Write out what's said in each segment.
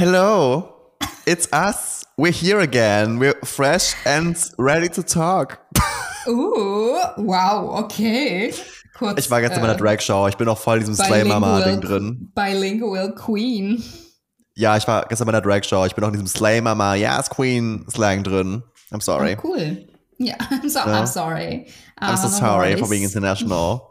Hello, it's us. We're here again. We're fresh and ready to talk. Uh, wow, okay. Kurz, ich war gestern äh, bei der Drag-Show. Ich bin auch voll in diesem Slay-Mama-Ding drin. Bilingual Queen. Ja, ich war gestern bei der Drag-Show. Ich bin auch in diesem Slay-Mama, yes, Queen-Slang drin. I'm sorry. Oh, cool. Ja, I'm, so, ja. I'm sorry. I'm so sorry for being international.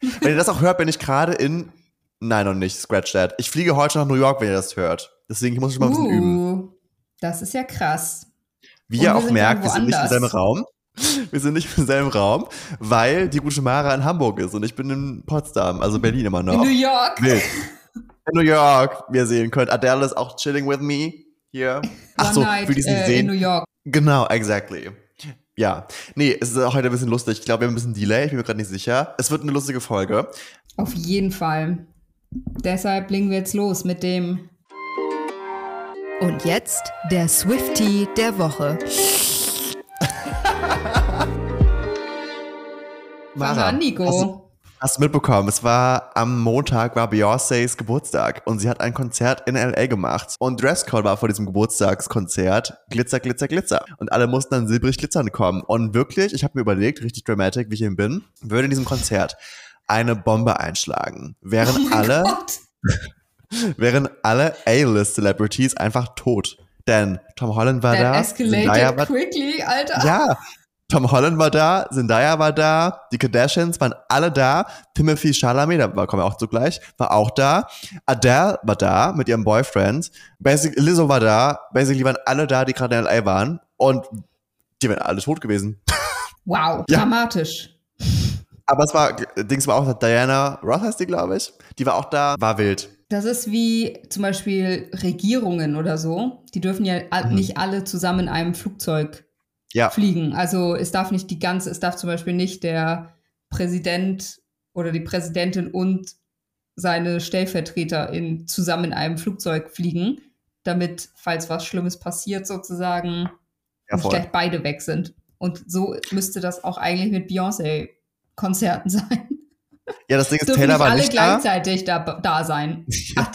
wenn ihr das auch hört, bin ich gerade in. Nein, noch nicht. Scratch that. Ich fliege heute nach New York, wenn ihr das hört. Deswegen muss ich mal ein bisschen uh, üben. Das ist ja krass. Wie ihr auch merkt, wir sind nicht in seinem Raum. Wir sind nicht im selben Raum, weil die gute Mara in Hamburg ist und ich bin in Potsdam, also Berlin immer noch. In New York. Wild. In New York, wie ihr sehen könnt. Adele ist auch chilling with me hier. Ach so, für die sie äh, sehen. In New York. Genau, exactly. Ja, nee, es ist auch heute ein bisschen lustig. Ich glaube, wir haben ein bisschen Delay, ich bin mir gerade nicht sicher. Es wird eine lustige Folge. Auf jeden Fall. Deshalb legen wir jetzt los mit dem. Und jetzt der Swifty der Woche. Mara, Nico. Hast du, hast du mitbekommen, es war am Montag war Beyoncés Geburtstag und sie hat ein Konzert in LA gemacht. Und Dresscode war vor diesem Geburtstagskonzert Glitzer, Glitzer, Glitzer. Und alle mussten dann silbrig glitzern kommen. Und wirklich, ich habe mir überlegt, richtig dramatic, wie ich eben bin, würde in diesem Konzert eine Bombe einschlagen, wären oh alle wären alle A-List Celebrities einfach tot. Denn Tom Holland war That da. Escalated war, quickly, Alter. Ja, Tom Holland war da, Zendaya war da, die Kardashians waren alle da, Timothy Chalamet, da kommen wir auch zugleich, war auch da, Adele war da mit ihrem Boyfriend, Basic, Lizzo war da, basically waren alle da, die gerade in LA waren und die wären alle tot gewesen. Wow, ja. dramatisch. Aber es war, Dings war auch Diana Ross heißt die, glaube ich. Die war auch da, war wild. Das ist wie zum Beispiel Regierungen oder so. Die dürfen ja mhm. nicht alle zusammen in einem Flugzeug ja. fliegen. Also es darf nicht die ganze, es darf zum Beispiel nicht der Präsident oder die Präsidentin und seine Stellvertreter in, zusammen in einem Flugzeug fliegen, damit, falls was Schlimmes passiert, sozusagen ja, vielleicht beide weg sind. Und so müsste das auch eigentlich mit Beyoncé-Konzerten sein. Ja, das Ding ist, Taylor war nicht da. gleichzeitig da, da sein.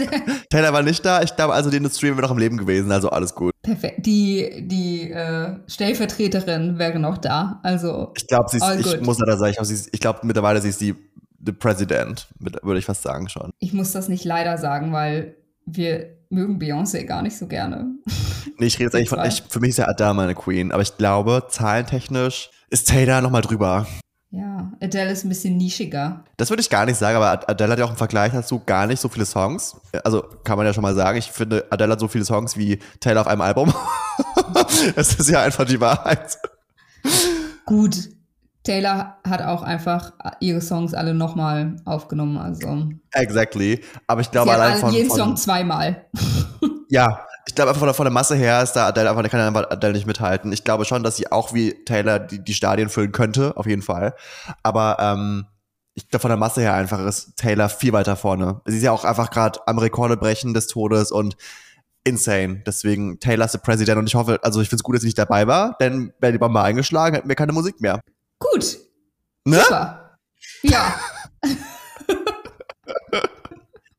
Taylor war nicht da. Ich glaube, also die Industrie wäre noch im Leben gewesen, also alles gut. Perfekt. Die, die äh, Stellvertreterin wäre noch da. Also. Ich glaube, sie ist, ich muss leider sagen, ich, glaube mittlerweile sie ist die, die President, würde ich fast sagen schon. Ich muss das nicht leider sagen, weil wir mögen Beyoncé gar nicht so gerne. Nee, ich rede jetzt eigentlich von, ich, für mich ist ja Adele meine Queen, aber ich glaube, zahlentechnisch ist Taylor nochmal drüber. Ja, Adele ist ein bisschen nischiger. Das würde ich gar nicht sagen, aber Adele hat ja auch im Vergleich dazu gar nicht so viele Songs. Also kann man ja schon mal sagen. Ich finde, Adele hat so viele Songs wie Taylor auf einem Album. Es ist ja einfach die Wahrheit. Gut. Taylor hat auch einfach ihre Songs alle nochmal aufgenommen. Also. Exactly. Aber ich glaube allein von. jeden von, Song zweimal. ja, ich glaube einfach von der, Masse her ist da Adele einfach, kann einfach Adele nicht mithalten. Ich glaube schon, dass sie auch wie Taylor die, die Stadien füllen könnte, auf jeden Fall. Aber ähm, ich glaube von der Masse her einfach ist Taylor viel weiter vorne. Sie ist ja auch einfach gerade am Rekorde brechen des Todes und insane. Deswegen Taylor ist der Präsident und ich hoffe, also ich finde es gut, dass sie nicht dabei war, denn wäre die Bombe eingeschlagen, hätten wir keine Musik mehr. Gut. Ne? Super. Ja.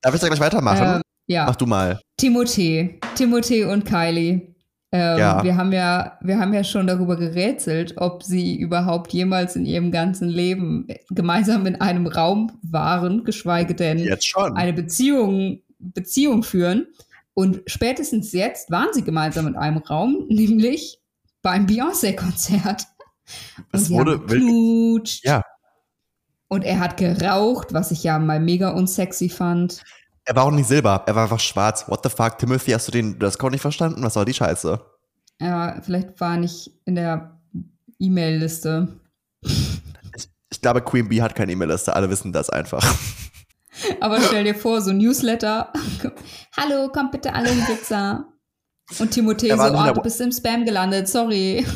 Darf ich da gleich weitermachen? Ähm, ja. Mach du mal. Timothée. Timothée und Kylie. Ähm, ja. Wir haben ja, wir haben ja schon darüber gerätselt, ob sie überhaupt jemals in ihrem ganzen Leben gemeinsam in einem Raum waren, geschweige denn eine Beziehung, Beziehung führen. Und spätestens jetzt waren sie gemeinsam in einem Raum, nämlich beim Beyoncé-Konzert. Es wurde geknutscht. Ja. Und er hat geraucht, was ich ja mal mega unsexy fand. Er war auch nicht silber, er war einfach schwarz. What the fuck, Timothy, hast du den das Code nicht verstanden? Was war die Scheiße? Ja, vielleicht war er nicht in der E-Mail-Liste. Ich, ich, glaube, Queen Bee hat keine E-Mail-Liste, alle wissen das einfach. Aber stell dir vor, so Newsletter. Hallo, kommt bitte alle in Pizza. Und Timothée so, oh, du bist im Spam gelandet, sorry.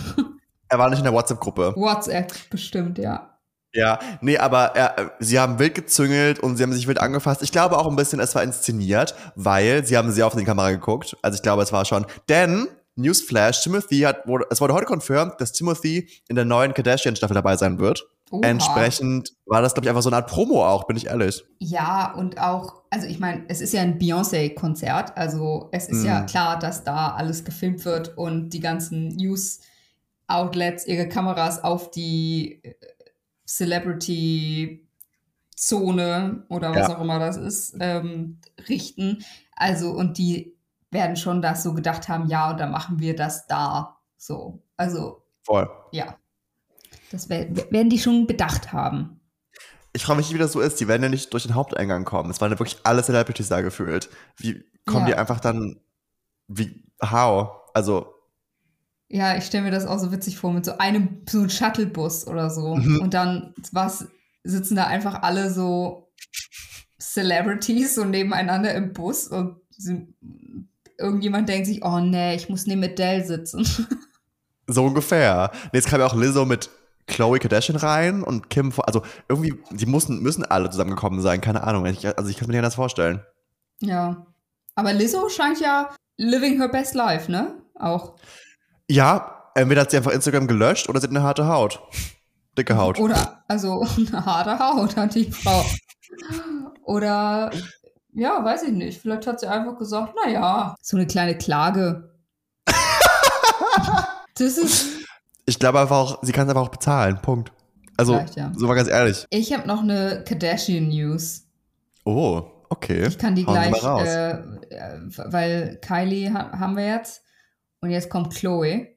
Er war nicht in der WhatsApp-Gruppe. WhatsApp, bestimmt, ja. Ja, nee, aber er, sie haben wild gezüngelt und sie haben sich wild angefasst. Ich glaube auch ein bisschen, es war inszeniert, weil sie haben sehr auf die Kamera geguckt. Also ich glaube, es war schon. Denn, Newsflash, Timothy hat, wurde, es wurde heute confirmed, dass Timothy in der neuen Kardashian-Staffel dabei sein wird. Oha. Entsprechend war das, glaube ich, einfach so eine Art Promo auch, bin ich ehrlich. Ja, und auch, also ich meine, es ist ja ein Beyoncé-Konzert, also es ist mm. ja klar, dass da alles gefilmt wird und die ganzen News-Outlets ihre Kameras auf die äh, Celebrity-Zone oder was ja. auch immer das ist, ähm, richten. Also, und die werden schon das so gedacht haben, ja, und dann machen wir das da. So. Also. Voll. Ja. Das werden die schon bedacht haben. Ich frage mich, wie das so ist. Die werden ja nicht durch den Haupteingang kommen. Es waren ja wirklich alle Celebrities da gefühlt. Wie kommen ja. die einfach dann, wie, how? Also. Ja, ich stelle mir das auch so witzig vor, mit so einem, so einem Shuttlebus oder so. Mhm. Und dann was, sitzen da einfach alle so Celebrities so nebeneinander im Bus und sie, irgendjemand denkt sich, oh nee, ich muss neben Adele sitzen. So ungefähr. Jetzt kam ja auch Lizzo mit Chloe Kardashian rein und Kim, also irgendwie, die mussten, müssen alle zusammengekommen sein, keine Ahnung. Ich, also ich kann mir nicht anders vorstellen. Ja. Aber Lizzo scheint ja living her best life, ne? Auch. Ja, entweder hat sie einfach Instagram gelöscht oder sie hat eine harte Haut. Dicke Haut. Oder, also eine harte Haut hat die Frau. Oder, ja, weiß ich nicht. Vielleicht hat sie einfach gesagt, naja, so eine kleine Klage. das ist, ich glaube einfach auch, sie kann es einfach auch bezahlen. Punkt. Also, ja. so mal ganz ehrlich. Ich habe noch eine Kardashian-News. Oh, okay. Ich kann die Hauen gleich, äh, weil Kylie ha haben wir jetzt und jetzt kommt Chloe.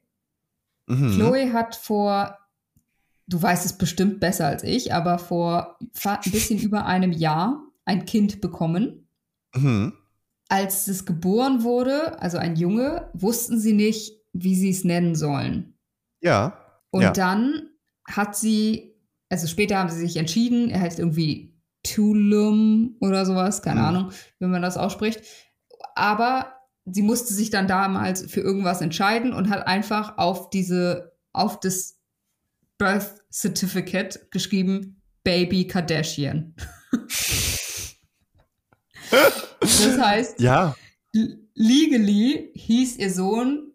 Mhm. Chloe hat vor, du weißt es bestimmt besser als ich, aber vor ein bisschen über einem Jahr ein Kind bekommen. Mhm. Als es geboren wurde, also ein Junge, wussten sie nicht, wie sie es nennen sollen. Ja. Und ja. dann hat sie, also später haben sie sich entschieden, er heißt irgendwie Tulum oder sowas, keine mhm. Ahnung, wie man das ausspricht. Aber sie musste sich dann damals für irgendwas entscheiden und hat einfach auf diese, auf das Birth Certificate geschrieben, Baby Kardashian. das heißt, ja. legally hieß ihr Sohn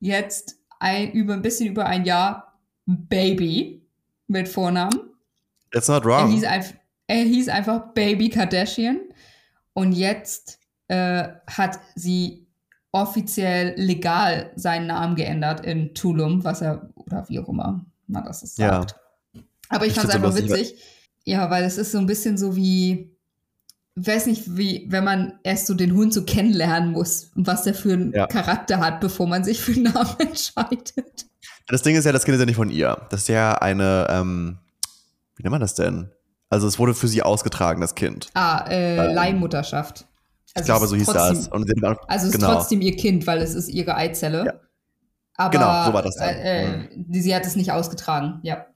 jetzt ein, über ein bisschen über ein Jahr Baby mit Vornamen. That's not wrong. Er hieß, einfach, er hieß einfach Baby Kardashian. Und jetzt äh, hat sie offiziell legal seinen Namen geändert in Tulum, was er, oder wie auch immer man das sagt. Ja. Aber ich, ich fand es einfach witzig. Ja, weil es ist so ein bisschen so wie, weiß nicht, wie, wenn man erst so den Hund so kennenlernen muss und was der für einen ja. Charakter hat, bevor man sich für einen Namen entscheidet. Das Ding ist ja, das Kind ist ja nicht von ihr. Das ist ja eine, ähm, wie nennt man das denn? Also es wurde für sie ausgetragen, das Kind. Ah, äh, ähm, Leihmutterschaft. Also ich glaube, so hieß trotzdem, das. Und auch, also es genau. ist trotzdem ihr Kind, weil es ist ihre Eizelle. Ja. Aber genau, so war das dann. Äh, äh, sie hat es nicht ausgetragen, ja.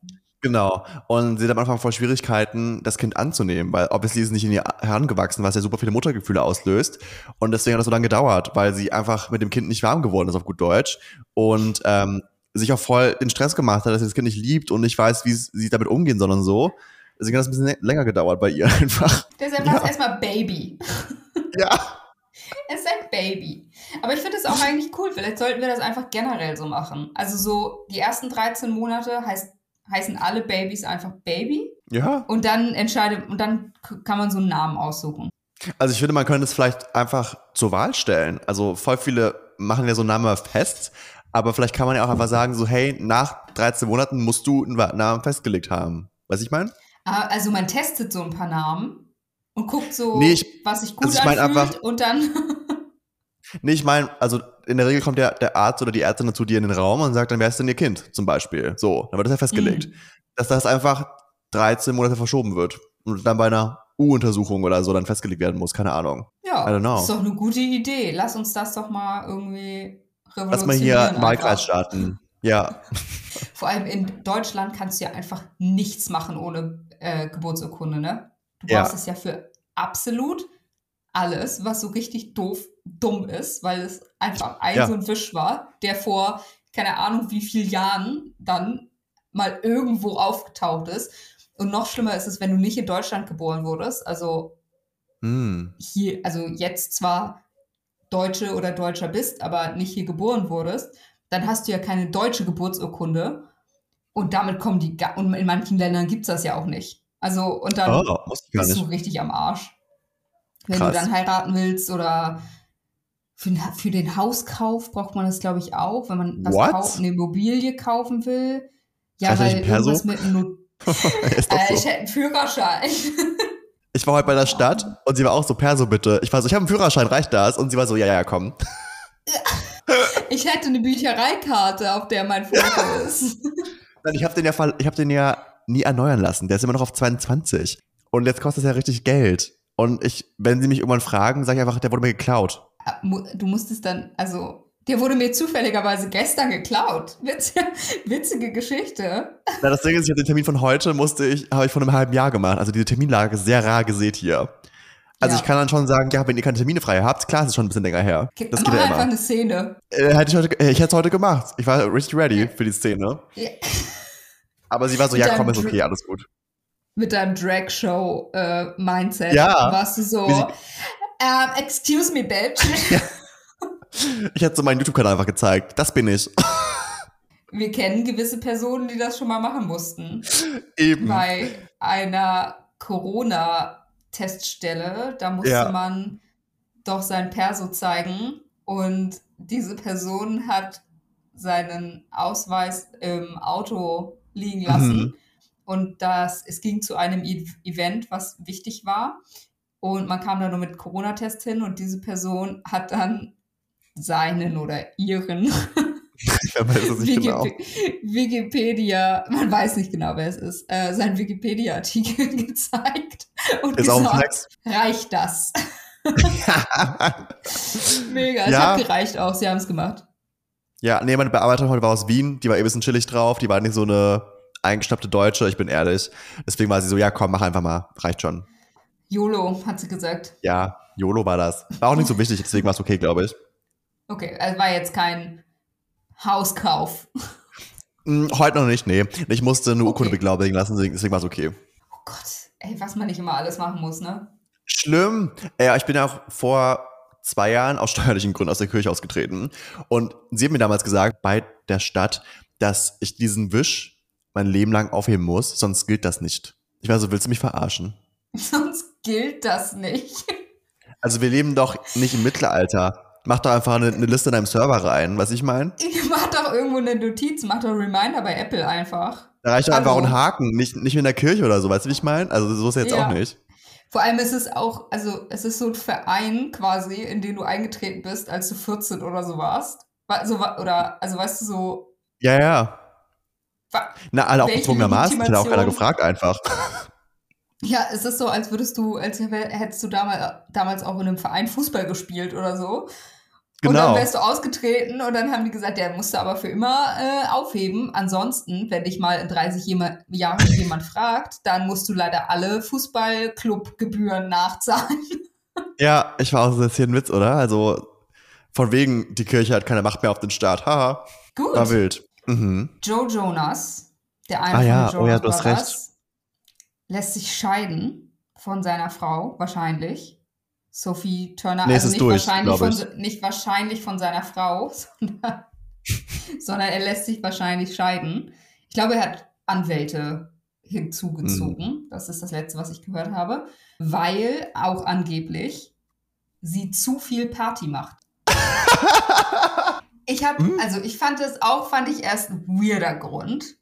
Genau. Und sie hat am Anfang voll Schwierigkeiten, das Kind anzunehmen, weil obviously ist es nicht in ihr herangewachsen, was ja super viele Muttergefühle auslöst. Und deswegen hat das so lange gedauert, weil sie einfach mit dem Kind nicht warm geworden ist, auf gut Deutsch. Und ähm, sich auch voll den Stress gemacht hat, dass sie das Kind nicht liebt und nicht weiß, wie sie damit umgehen soll und so. Deswegen hat es ein bisschen länger gedauert bei ihr einfach. Deshalb war es erstmal Baby. Ja. Es ist ein Baby. Aber ich finde es auch eigentlich cool. Vielleicht sollten wir das einfach generell so machen. Also so die ersten 13 Monate heißt heißen alle Babys einfach Baby. Ja. Und dann entscheidet, und dann kann man so einen Namen aussuchen. Also ich finde, man könnte es vielleicht einfach zur Wahl stellen. Also voll viele machen ja so einen Namen fest, aber vielleicht kann man ja auch einfach sagen, so, hey, nach 13 Monaten musst du einen Namen festgelegt haben. Weiß ich mein? Ah, also man testet so ein paar Namen und guckt so, nee, ich, was sich gut also ich mein anfühlt einfach, und dann. nee, ich meine, also in der Regel kommt der, der Arzt oder die Ärztin zu dir in den Raum und sagt dann, wer ist denn ihr Kind zum Beispiel? So, dann wird das ja festgelegt. Mhm. Dass das einfach 13 Monate verschoben wird und dann bei einer U-Untersuchung oder so dann festgelegt werden muss, keine Ahnung. Ja, das ist doch eine gute Idee. Lass uns das doch mal irgendwie revolutionieren. Lass mal hier Wahlkreis starten. Ja. Vor allem in Deutschland kannst du ja einfach nichts machen ohne äh, Geburtsurkunde, ne? Du brauchst ja. es ja für absolut alles, was so richtig doof, dumm ist, weil es einfach ein ja. so ein Wisch war, der vor keine Ahnung wie vielen Jahren dann mal irgendwo aufgetaucht ist. Und noch schlimmer ist es, wenn du nicht in Deutschland geboren wurdest. Also mm. hier, also jetzt zwar Deutsche oder Deutscher bist, aber nicht hier geboren wurdest, dann hast du ja keine deutsche Geburtsurkunde. Und damit kommen die, und in manchen Ländern gibt es das ja auch nicht. Also, und dann oh, bist du richtig am Arsch. Wenn Krass. du dann heiraten willst oder für, für den Hauskauf braucht man das, glaube ich, auch, wenn man was kauft, eine Immobilie kaufen will. Ja, weil irgendwas mit einem Not äh. Ich hätte einen Führerschein. Ich war heute bei der Stadt und sie war auch so, Perso bitte. Ich war so, ich habe einen Führerschein, reicht das? Und sie war so, ja, ja, komm. Ich hätte eine Büchereikarte, auf der mein Foto ist. Nein, ich habe den, ja, hab den ja nie erneuern lassen. Der ist immer noch auf 22. Und jetzt kostet es ja richtig Geld. Und ich, wenn sie mich irgendwann fragen, sage ich einfach, der wurde mir geklaut. Ah, du musstest dann, also der wurde mir zufälligerweise gestern geklaut. Witzige, witzige Geschichte. Na, das Ding ist, ich habe den Termin von heute, musste ich, habe ich vor einem halben Jahr gemacht. Also diese Terminlage ist sehr rar gesät hier. Also ja. ich kann dann schon sagen, ja, wenn ihr keine Termine frei habt, klar, es ist schon ein bisschen länger her. Das geht ja immer. einfach eine Szene. Äh, hätte ich, heute, äh, ich hätte es heute gemacht. Ich war richtig ready für die Szene. Ja. Aber sie war so, mit ja, komm, ist okay, alles gut. Mit deinem Drag-Show-Mindset äh, ja. warst du so, um, excuse me, bitch. Ja. Ich hätte so meinen YouTube-Kanal einfach gezeigt. Das bin ich. Wir kennen gewisse Personen, die das schon mal machen mussten. Eben. Bei einer Corona-Teststelle, da musste ja. man doch sein Perso zeigen und diese Person hat seinen Ausweis im Auto liegen lassen. Mhm. Und das, es ging zu einem e Event, was wichtig war. Und man kam da nur mit Corona-Test hin und diese Person hat dann seinen oder ihren ja, genau. Wikipedia, man weiß nicht genau, wer es ist, äh, sein Wikipedia-Artikel gezeigt und ist gesagt, reicht das? Mega, es ja. hat gereicht auch, sie haben es gemacht. Ja, nee, meine Bearbeiterin heute war aus Wien, die war eh ein bisschen chillig drauf, die war nicht so eine eingeschnappte Deutsche, ich bin ehrlich. Deswegen war sie so, ja komm, mach einfach mal, reicht schon. YOLO, hat sie gesagt. Ja, YOLO war das. War auch nicht so wichtig, deswegen war es okay, glaube ich. Okay, also war jetzt kein Hauskauf. Hm, heute noch nicht, nee. Ich musste eine okay. Urkunde beglaubigen lassen, deswegen war es okay. Oh Gott, ey, was man nicht immer alles machen muss, ne? Schlimm. Ja, ich bin ja auch vor zwei Jahren aus steuerlichen Gründen aus der Kirche ausgetreten. Und sie hat mir damals gesagt, bei der Stadt, dass ich diesen Wisch mein Leben lang aufheben muss, sonst gilt das nicht. Ich war so, willst du mich verarschen? Sonst gilt das nicht. Also wir leben doch nicht im Mittelalter. Mach doch einfach eine, eine Liste in deinem Server rein, was ich meine. Mach doch irgendwo eine Notiz, mach doch Reminder bei Apple einfach. Da reicht doch einfach also, ein Haken, nicht, nicht in der Kirche oder so, weißt du, wie ich meine? Also so ist es jetzt ja. auch nicht. Vor allem ist es auch, also es ist so ein Verein quasi, in den du eingetreten bist, als du 14 oder so warst. Also, oder, also weißt du so. Ja, ja. Na, alle auch gezwungenermaßen, hat auch keiner gefragt einfach. Ja, es ist so, als würdest du, als hättest du damals, damals auch in einem Verein Fußball gespielt oder so. Genau. Und dann genau. wärst du ausgetreten und dann haben die gesagt, der musste aber für immer äh, aufheben. Ansonsten, wenn dich mal in 30 Jahren jemand fragt, dann musst du leider alle Fußballclubgebühren nachzahlen. Ja, ich war auch so, das hier ein Witz, oder? Also von wegen, die Kirche hat keine Macht mehr auf den Staat. Haha. Gut. War wild. Mhm. Joe Jonas, der eine ah, von ja. Jonas oh, ja, du hast recht. lässt sich scheiden von seiner Frau, wahrscheinlich. Sophie Turner, nee, also nicht, durch, wahrscheinlich von, nicht wahrscheinlich von seiner Frau, sondern, sondern er lässt sich wahrscheinlich scheiden. Ich glaube, er hat Anwälte hinzugezogen. Mhm. Das ist das Letzte, was ich gehört habe. Weil auch angeblich sie zu viel Party macht. ich habe, mhm. also ich fand es auch, fand ich erst ein weirder Grund.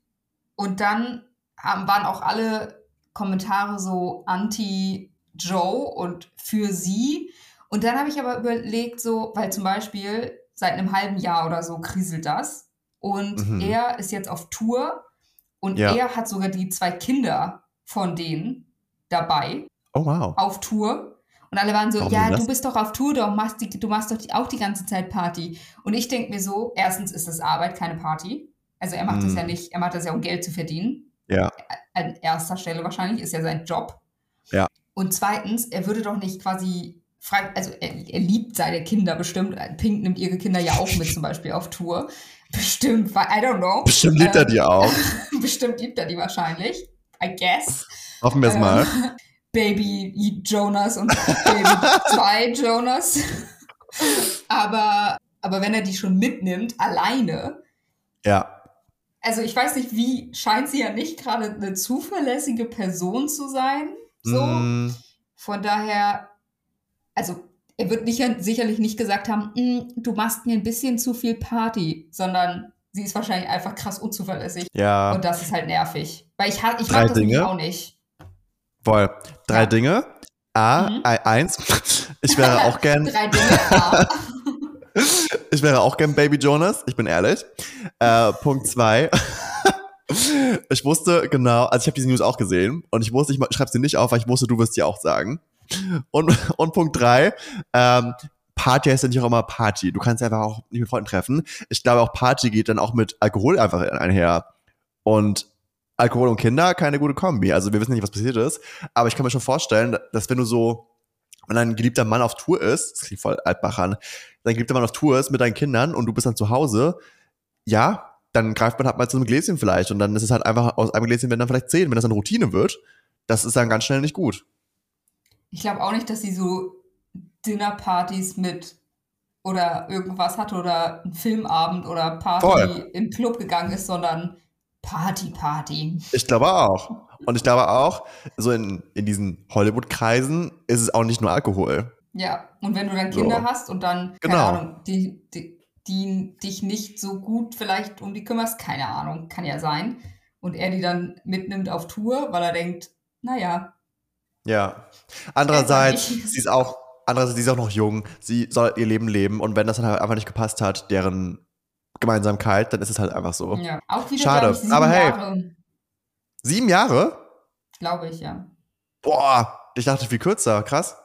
Und dann haben, waren auch alle Kommentare so anti Joe und für sie. Und dann habe ich aber überlegt, so, weil zum Beispiel seit einem halben Jahr oder so kriselt das. Und mhm. er ist jetzt auf Tour und ja. er hat sogar die zwei Kinder von denen dabei. Oh wow. Auf Tour. Und alle waren so, Warum ja, du bist doch auf Tour, du machst, die, du machst doch die, auch die ganze Zeit Party. Und ich denke mir so, erstens ist das Arbeit, keine Party. Also er macht mm. das ja nicht, er macht das ja, um Geld zu verdienen. Ja. An erster Stelle wahrscheinlich, ist ja sein Job. Ja. Und zweitens, er würde doch nicht quasi also er, er, liebt seine Kinder bestimmt. Pink nimmt ihre Kinder ja auch mit zum Beispiel auf Tour. Bestimmt, I don't know. Bestimmt liebt er die ähm, auch. bestimmt liebt er die wahrscheinlich. I guess. Hoffen wir es ähm, mal. Baby Jonas und Baby 2 Jonas. aber, aber wenn er die schon mitnimmt, alleine. Ja. also ich weiß nicht, wie scheint sie ja nicht gerade eine zuverlässige Person zu sein. So. Mm. Von daher, also er wird nicht, sicherlich nicht gesagt haben, mm, du machst mir ein bisschen zu viel Party, sondern sie ist wahrscheinlich einfach krass unzuverlässig. Ja. Und das ist halt nervig. Weil ich, ich mag das Dinge. auch nicht. Voll. Drei ja. Dinge. A, mhm. eins. Ich wäre auch gern. Drei Dinge. A. ich wäre auch gern Baby Jonas, ich bin ehrlich. Äh, Punkt zwei. ich wusste genau, also ich habe diese News auch gesehen und ich wusste, ich schreibe sie nicht auf, weil ich wusste, du wirst sie auch sagen. Und, und Punkt drei, ähm, Party heißt ja nicht auch immer Party. Du kannst einfach auch nicht mit Freunden treffen. Ich glaube auch Party geht dann auch mit Alkohol einfach einher. Und Alkohol und Kinder, keine gute Kombi. Also wir wissen nicht, was passiert ist. Aber ich kann mir schon vorstellen, dass wenn du so, wenn ein geliebter Mann auf Tour ist, das klingt voll altbach an, dein geliebter Mann auf Tour ist mit deinen Kindern und du bist dann zu Hause, ja, dann greift man halt mal zu einem Gläschen vielleicht und dann ist es halt einfach aus einem Gläschen werden dann vielleicht zehn. Wenn das eine Routine wird, das ist dann ganz schnell nicht gut. Ich glaube auch nicht, dass sie so Dinnerpartys mit oder irgendwas hatte oder ein Filmabend oder Party Voll. im Club gegangen ist, sondern Party, Party. Ich glaube auch. Und ich glaube auch, so in, in diesen Hollywood-Kreisen ist es auch nicht nur Alkohol. Ja, und wenn du dann Kinder so. hast und dann, keine genau. Ahnung, die, die, die dich nicht so gut vielleicht um die kümmerst, keine Ahnung, kann ja sein. Und er die dann mitnimmt auf Tour, weil er denkt, naja. Ja. Andererseits, sie ist auch, andererseits, sie ist auch noch jung, sie soll ihr Leben leben und wenn das dann halt einfach nicht gepasst hat, deren Gemeinsamkeit, dann ist es halt einfach so. Ja, auch wieder, Schade. Ich, Aber hey, Jahre. sieben Jahre? Glaube ich, ja. Boah, ich dachte viel kürzer, krass.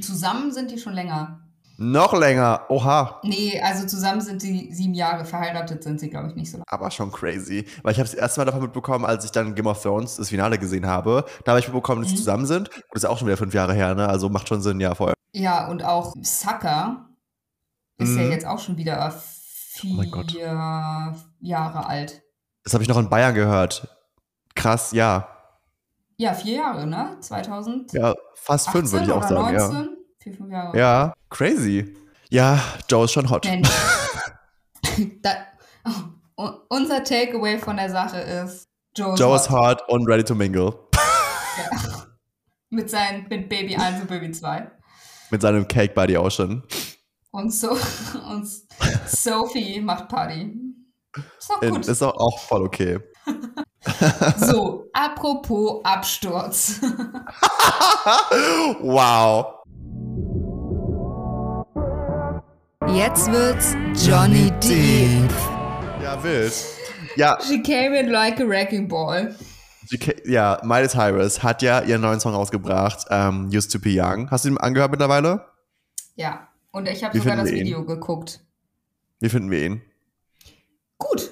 Zusammen sind die schon länger. Noch länger, oha. Nee, also zusammen sind sie sieben Jahre, verheiratet sind sie, glaube ich, nicht so lange. Aber schon crazy. Weil ich habe das erste Mal davon mitbekommen, als ich dann Game of Thrones das Finale gesehen habe. Da habe ich mitbekommen, dass mhm. sie zusammen sind. Und das ist auch schon wieder fünf Jahre her, ne? Also macht schon Sinn, ja, voll. Ja, und auch Sucker ist mhm. ja jetzt auch schon wieder vier oh Jahre alt. Das habe ich noch in Bayern gehört. Krass, ja. Ja, vier Jahre, ne? 2000. Ja, fast fünf, würde ich auch sagen. 19? Ja. Vier, fünf Jahre. Ja, crazy. Ja, Joe ist schon hot. da, oh, unser Takeaway von der Sache ist, Joe, Joe ist hot. und ready to mingle. Ja. mit, seinen, mit Baby 1 und Baby 2. Mit seinem Cake Buddy auch schon. Und, so, und Sophie macht Party. Ist auch gut. Ist auch, auch voll okay. so, apropos Absturz. wow. Jetzt wird's Johnny Deep. Ja, wild. Ja. She came in like a wrecking ball. ja, Miley Cyrus hat ja ihren neuen Song rausgebracht, um, Used to Be Young. Hast du ihn angehört mittlerweile? Ja. Und ich habe sogar das Video ihn? geguckt. Wie finden wir ihn? Gut.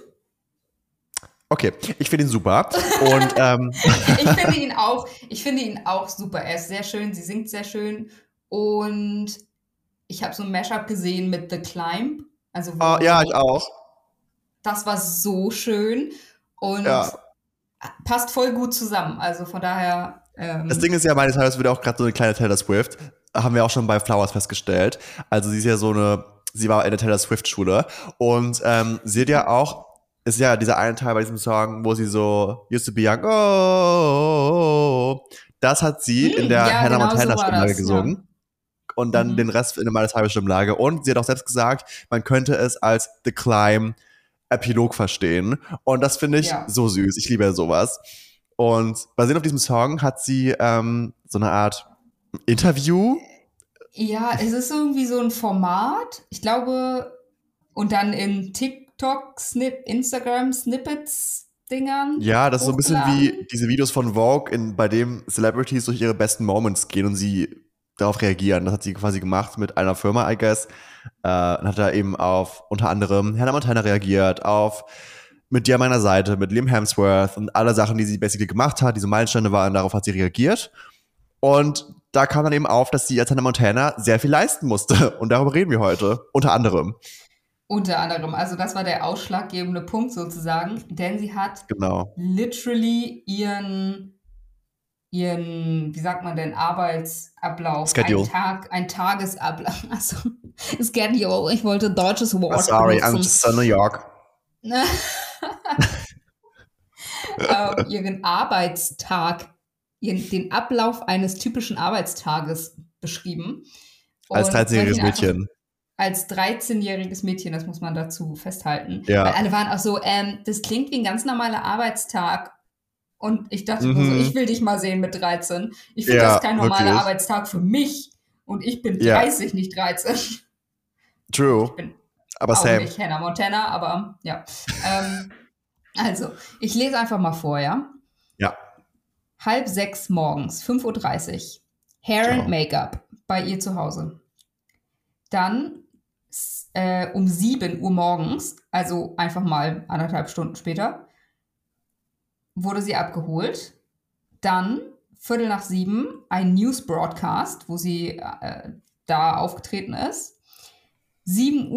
Okay, ich finde ihn super. Und ähm ich finde ihn auch, ich finde ihn auch super. Er ist sehr schön, sie singt sehr schön. Und ich habe so ein Mashup gesehen mit The Climb. Also oh, ja, ich auch. Das war so schön und ja. passt voll gut zusammen. Also von daher. Ähm das Ding ist ja, meines Erachtens wird auch gerade so eine kleine Taylor Swift haben wir auch schon bei Flowers festgestellt. Also sie ist ja so eine, sie war in der Taylor Swift Schule und ähm, sie hat ja auch, ist ja dieser eine Teil bei diesem Song, wo sie so used to be young, oh, das hat sie hm, in der ja, Hannah genau Montana so Stimmlage gesungen. Ja. Und dann mhm. den Rest in der halbe Stimmlage. Und sie hat auch selbst gesagt, man könnte es als The Climb Epilog verstehen. Und das finde ich ja. so süß. Ich liebe ja sowas. Und basierend auf diesem Song hat sie ähm, so eine Art Interview? Ja, es ist irgendwie so ein Format. Ich glaube, und dann in TikTok, Snip, Instagram, Snippets. Dingern ja, das ist so ein bisschen wie diese Videos von Vogue, in, bei dem Celebrities durch ihre besten Moments gehen und sie darauf reagieren. Das hat sie quasi gemacht mit einer Firma, I guess. Äh, und hat da eben auf unter anderem Hannah Montana reagiert, auf mit dir an meiner Seite, mit Liam Hemsworth und alle Sachen, die sie basically gemacht hat, diese Meilensteine waren, darauf hat sie reagiert. Und da kam dann eben auf, dass sie als Hannah Montana sehr viel leisten musste. Und darüber reden wir heute. Unter anderem. Unter anderem. Also das war der ausschlaggebende Punkt sozusagen. Denn sie hat genau. literally ihren, ihren, wie sagt man denn, Arbeitsablauf. Schedule. Ein Tag, ein Tagesablauf. Also, Schedule. Ich wollte deutsches Wort oh, Sorry, benutzen. I'm just in New York. äh, ihren Arbeitstag, ihren, den Ablauf eines typischen Arbeitstages beschrieben. Und als 13-jähriges Mädchen. Als 13-jähriges Mädchen, das muss man dazu festhalten. Ja. Weil alle waren auch so, ähm, das klingt wie ein ganz normaler Arbeitstag. Und ich dachte mhm. so, ich will dich mal sehen mit 13. Ich finde ja, das kein normaler wirklich. Arbeitstag für mich. Und ich bin 30, ja. nicht 13. True. Ich bin aber auch same. nicht Hannah Montana, aber ja. ähm, also, ich lese einfach mal vor, ja? Ja. Halb sechs morgens, 5.30 Uhr. Hair Ciao. and Make-up bei ihr zu Hause. Dann äh, um 7 Uhr morgens, also einfach mal anderthalb Stunden später, wurde sie abgeholt. Dann Viertel nach sieben ein News-Broadcast, wo sie äh, da aufgetreten ist. 7.45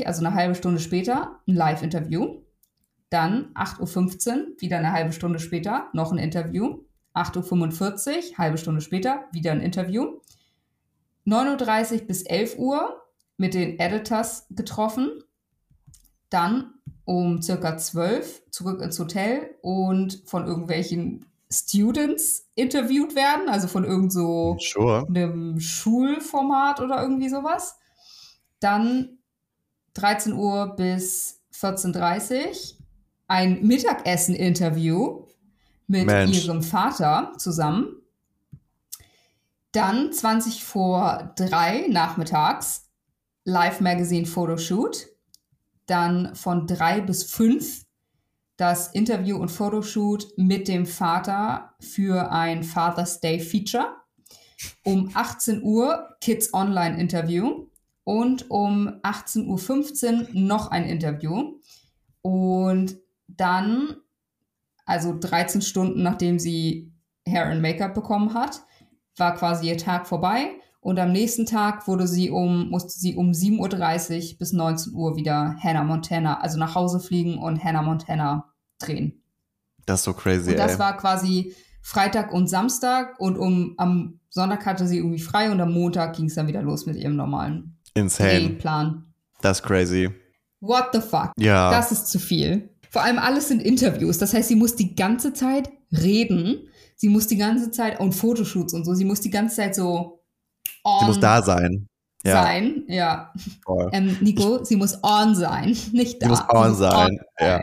Uhr, also eine halbe Stunde später, ein Live-Interview. Dann 8.15 Uhr, wieder eine halbe Stunde später, noch ein Interview. 8.45 Uhr, halbe Stunde später, wieder ein Interview. 9.30 Uhr bis 11 Uhr mit den Editors getroffen. Dann um circa 12 Uhr zurück ins Hotel und von irgendwelchen Students interviewt werden, also von irgend so sure. einem Schulformat oder irgendwie sowas. Dann 13 Uhr bis 14.30 Uhr ein Mittagessen-Interview mit Mensch. ihrem Vater zusammen. Dann 20 vor 3 nachmittags Live Magazine Photoshoot. Dann von 3 bis 5 das Interview und Photoshoot mit dem Vater für ein Father's Day Feature. Um 18 Uhr Kids Online Interview und um 18.15 Uhr noch ein Interview. Und dann, also 13 Stunden nachdem sie Hair and Make-up bekommen hat, war quasi ihr Tag vorbei. Und am nächsten Tag wurde sie um, musste sie um 7.30 Uhr bis 19 Uhr wieder Hannah Montana, also nach Hause fliegen und Hannah Montana drehen. Das ist so crazy. Und das ey. war quasi Freitag und Samstag und um am Sonntag hatte sie irgendwie frei und am Montag ging es dann wieder los mit ihrem normalen Insane. Plan. Das ist crazy. What the fuck? Ja. Das ist zu viel. Vor allem alles sind Interviews. Das heißt, sie muss die ganze Zeit reden. Sie muss die ganze Zeit und Fotoshoots und so. Sie muss die ganze Zeit so on Sie muss da sein. Ja. Sein, ja. Ähm, Nico, sie muss on sein, nicht da. Sie muss on, sie sein. on ja.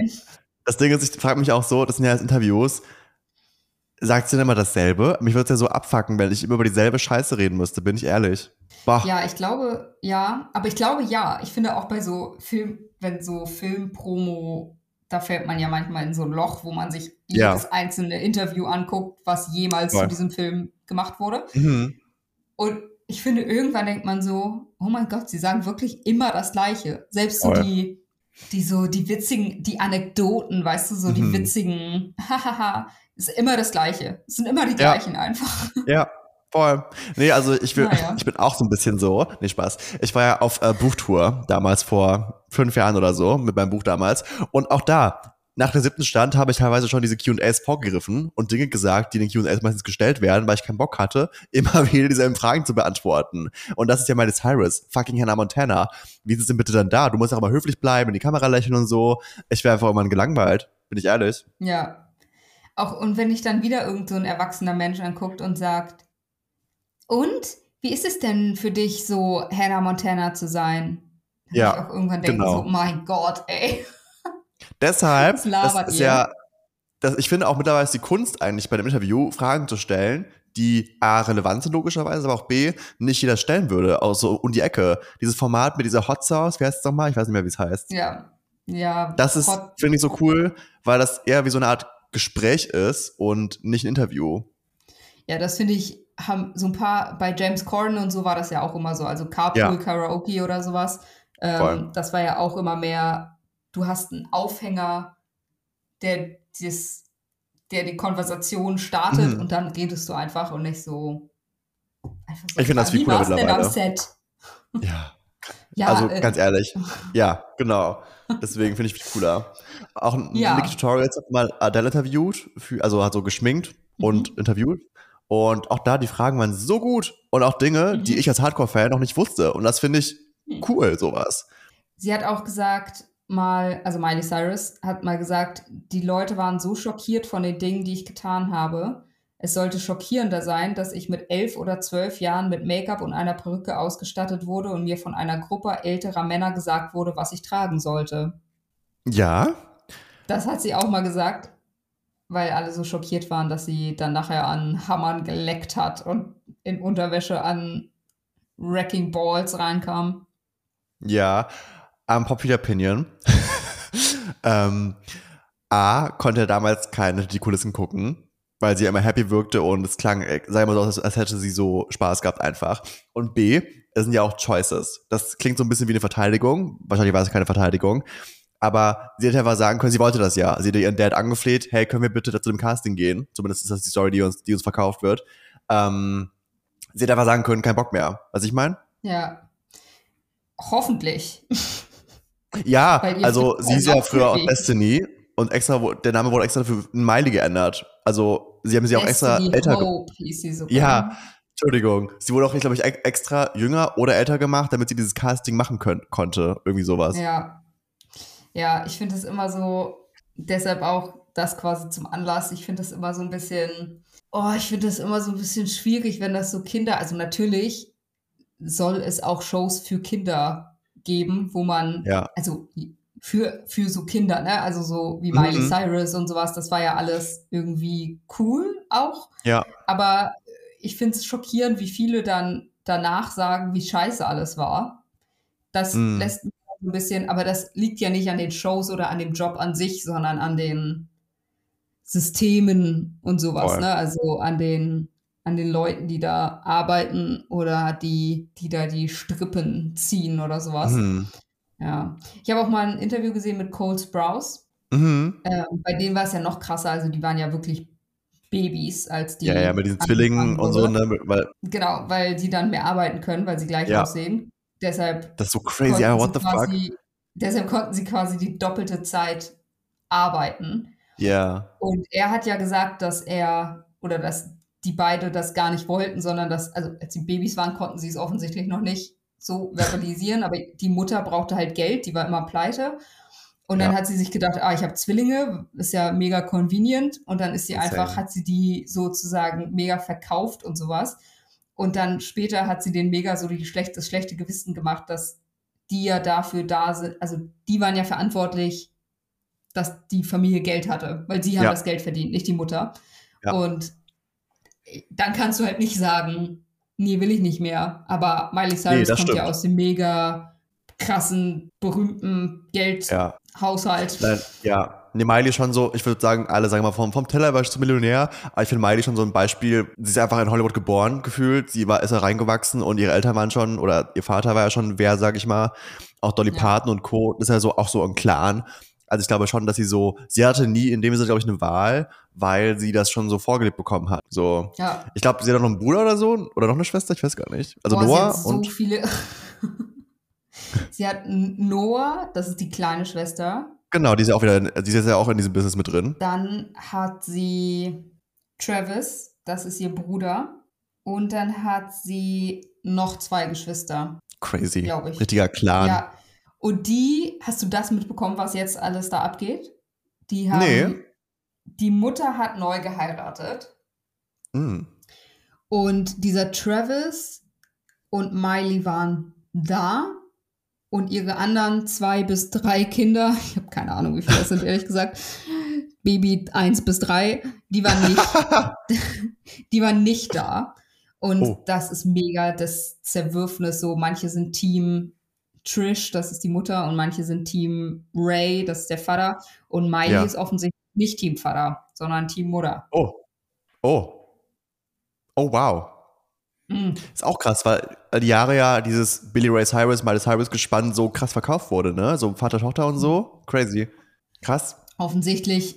Das Ding ist, ich frage mich auch so, das sind ja jetzt Interviews. Sagt sie denn immer dasselbe? Mich würde es ja so abfacken, wenn ich immer über dieselbe Scheiße reden müsste, bin ich ehrlich. Bah. Ja, ich glaube, ja. Aber ich glaube, ja. Ich finde auch bei so Film, wenn so Filmpromo, da fällt man ja manchmal in so ein Loch, wo man sich ja. jedes einzelne Interview anguckt, was jemals Voll. zu diesem Film gemacht wurde. Mhm. Und ich finde, irgendwann denkt man so, oh mein Gott, sie sagen wirklich immer das Gleiche. Selbst so die, die so, die witzigen, die Anekdoten, weißt du, so mhm. die witzigen, hahaha, ist immer das Gleiche. Es sind immer die gleichen ja. einfach. Ja, Voll. Nee, also ich, will, naja. ich bin auch so ein bisschen so. Nee, Spaß. Ich war ja auf äh, Buchtour damals vor fünf Jahren oder so, mit meinem Buch damals. Und auch da, nach der siebten Stand habe ich teilweise schon diese Q&As vorgegriffen und Dinge gesagt, die in den Q&As meistens gestellt werden, weil ich keinen Bock hatte, immer wieder dieselben Fragen zu beantworten. Und das ist ja meine Cyrus, fucking Hannah Montana. Wie ist es denn bitte dann da? Du musst auch mal höflich bleiben, in die Kamera lächeln und so. Ich wäre einfach immer gelangweilt, bin ich ehrlich. Ja. Auch, und wenn ich dann wieder irgend so ein erwachsener Mensch anguckt und sagt, und wie ist es denn für dich, so Hannah Montana zu sein? Ja. Ich auch irgendwann denke genau. so, mein Gott, ey. Deshalb, das, das ist ihr? ja, das, ich finde auch mittlerweile ist die Kunst eigentlich bei dem Interview, Fragen zu stellen, die A, relevant sind logischerweise, aber auch B, nicht jeder stellen würde, auch so um die Ecke. Dieses Format mit dieser Hot Sauce, wie heißt es nochmal? Ich weiß nicht mehr, wie es heißt. Ja, ja. Das ist, finde ich, so cool, weil das eher wie so eine Art Gespräch ist und nicht ein Interview. Ja, das finde ich haben so ein paar, bei James Corden und so war das ja auch immer so, also Carpool ja. Karaoke oder sowas. Ähm, das war ja auch immer mehr, du hast einen Aufhänger, der, dieses, der die Konversation startet mhm. und dann redest du einfach und nicht so. Einfach so ich finde das viel cooler mittlerweile. Am Set? Ja. ja also äh, ganz ehrlich, ja, genau. Deswegen finde ich viel cooler. Auch ja. Nick Tutorials hat mal Adele interviewt, für, also hat so geschminkt mhm. und interviewt und auch da, die Fragen waren so gut und auch Dinge, mhm. die ich als Hardcore-Fan noch nicht wusste. Und das finde ich hm. cool, sowas. Sie hat auch gesagt, mal, also Miley Cyrus hat mal gesagt, die Leute waren so schockiert von den Dingen, die ich getan habe. Es sollte schockierender sein, dass ich mit elf oder zwölf Jahren mit Make-up und einer Perücke ausgestattet wurde und mir von einer Gruppe älterer Männer gesagt wurde, was ich tragen sollte. Ja. Das hat sie auch mal gesagt, weil alle so schockiert waren, dass sie dann nachher an Hammern geleckt hat und in Unterwäsche an Wrecking Balls reinkam. Ja, Unpopular Opinion. ähm, A, konnte er damals keine die Kulissen gucken, weil sie immer happy wirkte und es klang, äh, sei mal so, als, als hätte sie so Spaß gehabt einfach. Und B, es sind ja auch Choices. Das klingt so ein bisschen wie eine Verteidigung. Wahrscheinlich war es keine Verteidigung. Aber sie hätte einfach sagen können, sie wollte das ja. Sie hätte ihren Dad angefleht, hey, können wir bitte zu dem Casting gehen? Zumindest ist das die Story, die uns, die uns verkauft wird. Ähm, sie hätte einfach sagen können, kein Bock mehr. Was ich meine? Ja. Hoffentlich. Ja, also sie ist ja früher aus Destiny und extra, der Name wurde extra für Miley geändert. Also sie haben sie auch extra älter gemacht. Ja, Entschuldigung. Sie wurde auch, glaube ich, extra jünger oder älter gemacht, damit sie dieses Casting machen können, konnte. Irgendwie sowas. Ja. Ja, ich finde es immer so, deshalb auch das quasi zum Anlass. Ich finde es immer so ein bisschen, oh, ich finde es immer so ein bisschen schwierig, wenn das so Kinder, also natürlich soll es auch Shows für Kinder geben, wo man, ja. also für, für so Kinder, ne? Also so wie Miley mhm. Cyrus und sowas, das war ja alles irgendwie cool auch. Ja. Aber ich finde es schockierend, wie viele dann danach sagen, wie scheiße alles war. Das mhm. lässt mich ein bisschen, aber das liegt ja nicht an den Shows oder an dem Job an sich, sondern an den Systemen und sowas, Voll. ne? Also an den an den Leuten, die da arbeiten oder die, die da die Strippen ziehen oder sowas. Mhm. Ja. Ich habe auch mal ein Interview gesehen mit Cole Sprouse. Mhm. Ähm, bei denen war es ja noch krasser. Also die waren ja wirklich Babys als die. Ja, ja, mit diesen Zwillingen und so. Ne? Weil, genau, weil die dann mehr arbeiten können, weil sie gleich ja. aussehen. Deshalb. Das ist so crazy, ja, what the quasi, fuck? Deshalb konnten sie quasi die doppelte Zeit arbeiten. Ja. Yeah. Und er hat ja gesagt, dass er oder dass die beide das gar nicht wollten, sondern dass, also als sie Babys waren, konnten sie es offensichtlich noch nicht so verbalisieren, aber die Mutter brauchte halt Geld, die war immer pleite. Und dann ja. hat sie sich gedacht, ah, ich habe Zwillinge, ist ja mega convenient. Und dann ist sie Insane. einfach, hat sie die sozusagen mega verkauft und sowas. Und dann später hat sie den mega so die schlecht, das schlechte Gewissen gemacht, dass die ja dafür da sind, also die waren ja verantwortlich, dass die Familie Geld hatte, weil sie haben ja. das Geld verdient, nicht die Mutter. Ja. Und dann kannst du halt nicht sagen, nee, will ich nicht mehr. Aber Miley Cyrus nee, kommt stimmt. ja aus dem mega krassen, berühmten Geldhaushalt. Ja. ja. Nee, Miley schon so, ich würde sagen, alle sagen mal vom, vom Tellerwäsch zum Millionär. Aber ich finde Miley schon so ein Beispiel. Sie ist einfach in Hollywood geboren, gefühlt. Sie war, ist da reingewachsen und ihre Eltern waren schon, oder ihr Vater war ja schon wer, sag ich mal. Auch Dolly ja. Parton und Co. Das ist ja so, auch so ein Clan. Also ich glaube schon, dass sie so, sie hatte nie in dem Sinne, glaube ich, eine Wahl, weil sie das schon so vorgelebt bekommen hat. So. Ja. Ich glaube, sie hat noch einen Bruder oder so oder noch eine Schwester, ich weiß gar nicht. Also Boah, Noah so und viele. sie hat Noah, das ist die kleine Schwester. Genau, die ist ja auch wieder, die ist ja auch in diesem Business mit drin. Dann hat sie Travis, das ist ihr Bruder. Und dann hat sie noch zwei Geschwister. Crazy. Glaube ich. Richtiger Clan. Ja. Und die, hast du das mitbekommen, was jetzt alles da abgeht? Die haben, nee. die Mutter hat neu geheiratet. Mm. Und dieser Travis und Miley waren da. Und ihre anderen zwei bis drei Kinder, ich habe keine Ahnung, wie viele das sind, ehrlich gesagt, Baby eins bis drei, die waren nicht, die waren nicht da. Und oh. das ist mega das Zerwürfnis. So, manche sind Team Trish, das ist die Mutter, und manche sind Team Ray, das ist der Vater. Und Miley ja. ist offensichtlich nicht Team Vater, sondern Team Mutter. Oh. Oh. Oh, wow. Mhm. Ist auch krass, weil die Jahre ja dieses Billy Ray Cyrus, Miley Cyrus gespannt so krass verkauft wurde, ne? So Vater, Tochter und so. Crazy. Krass. Offensichtlich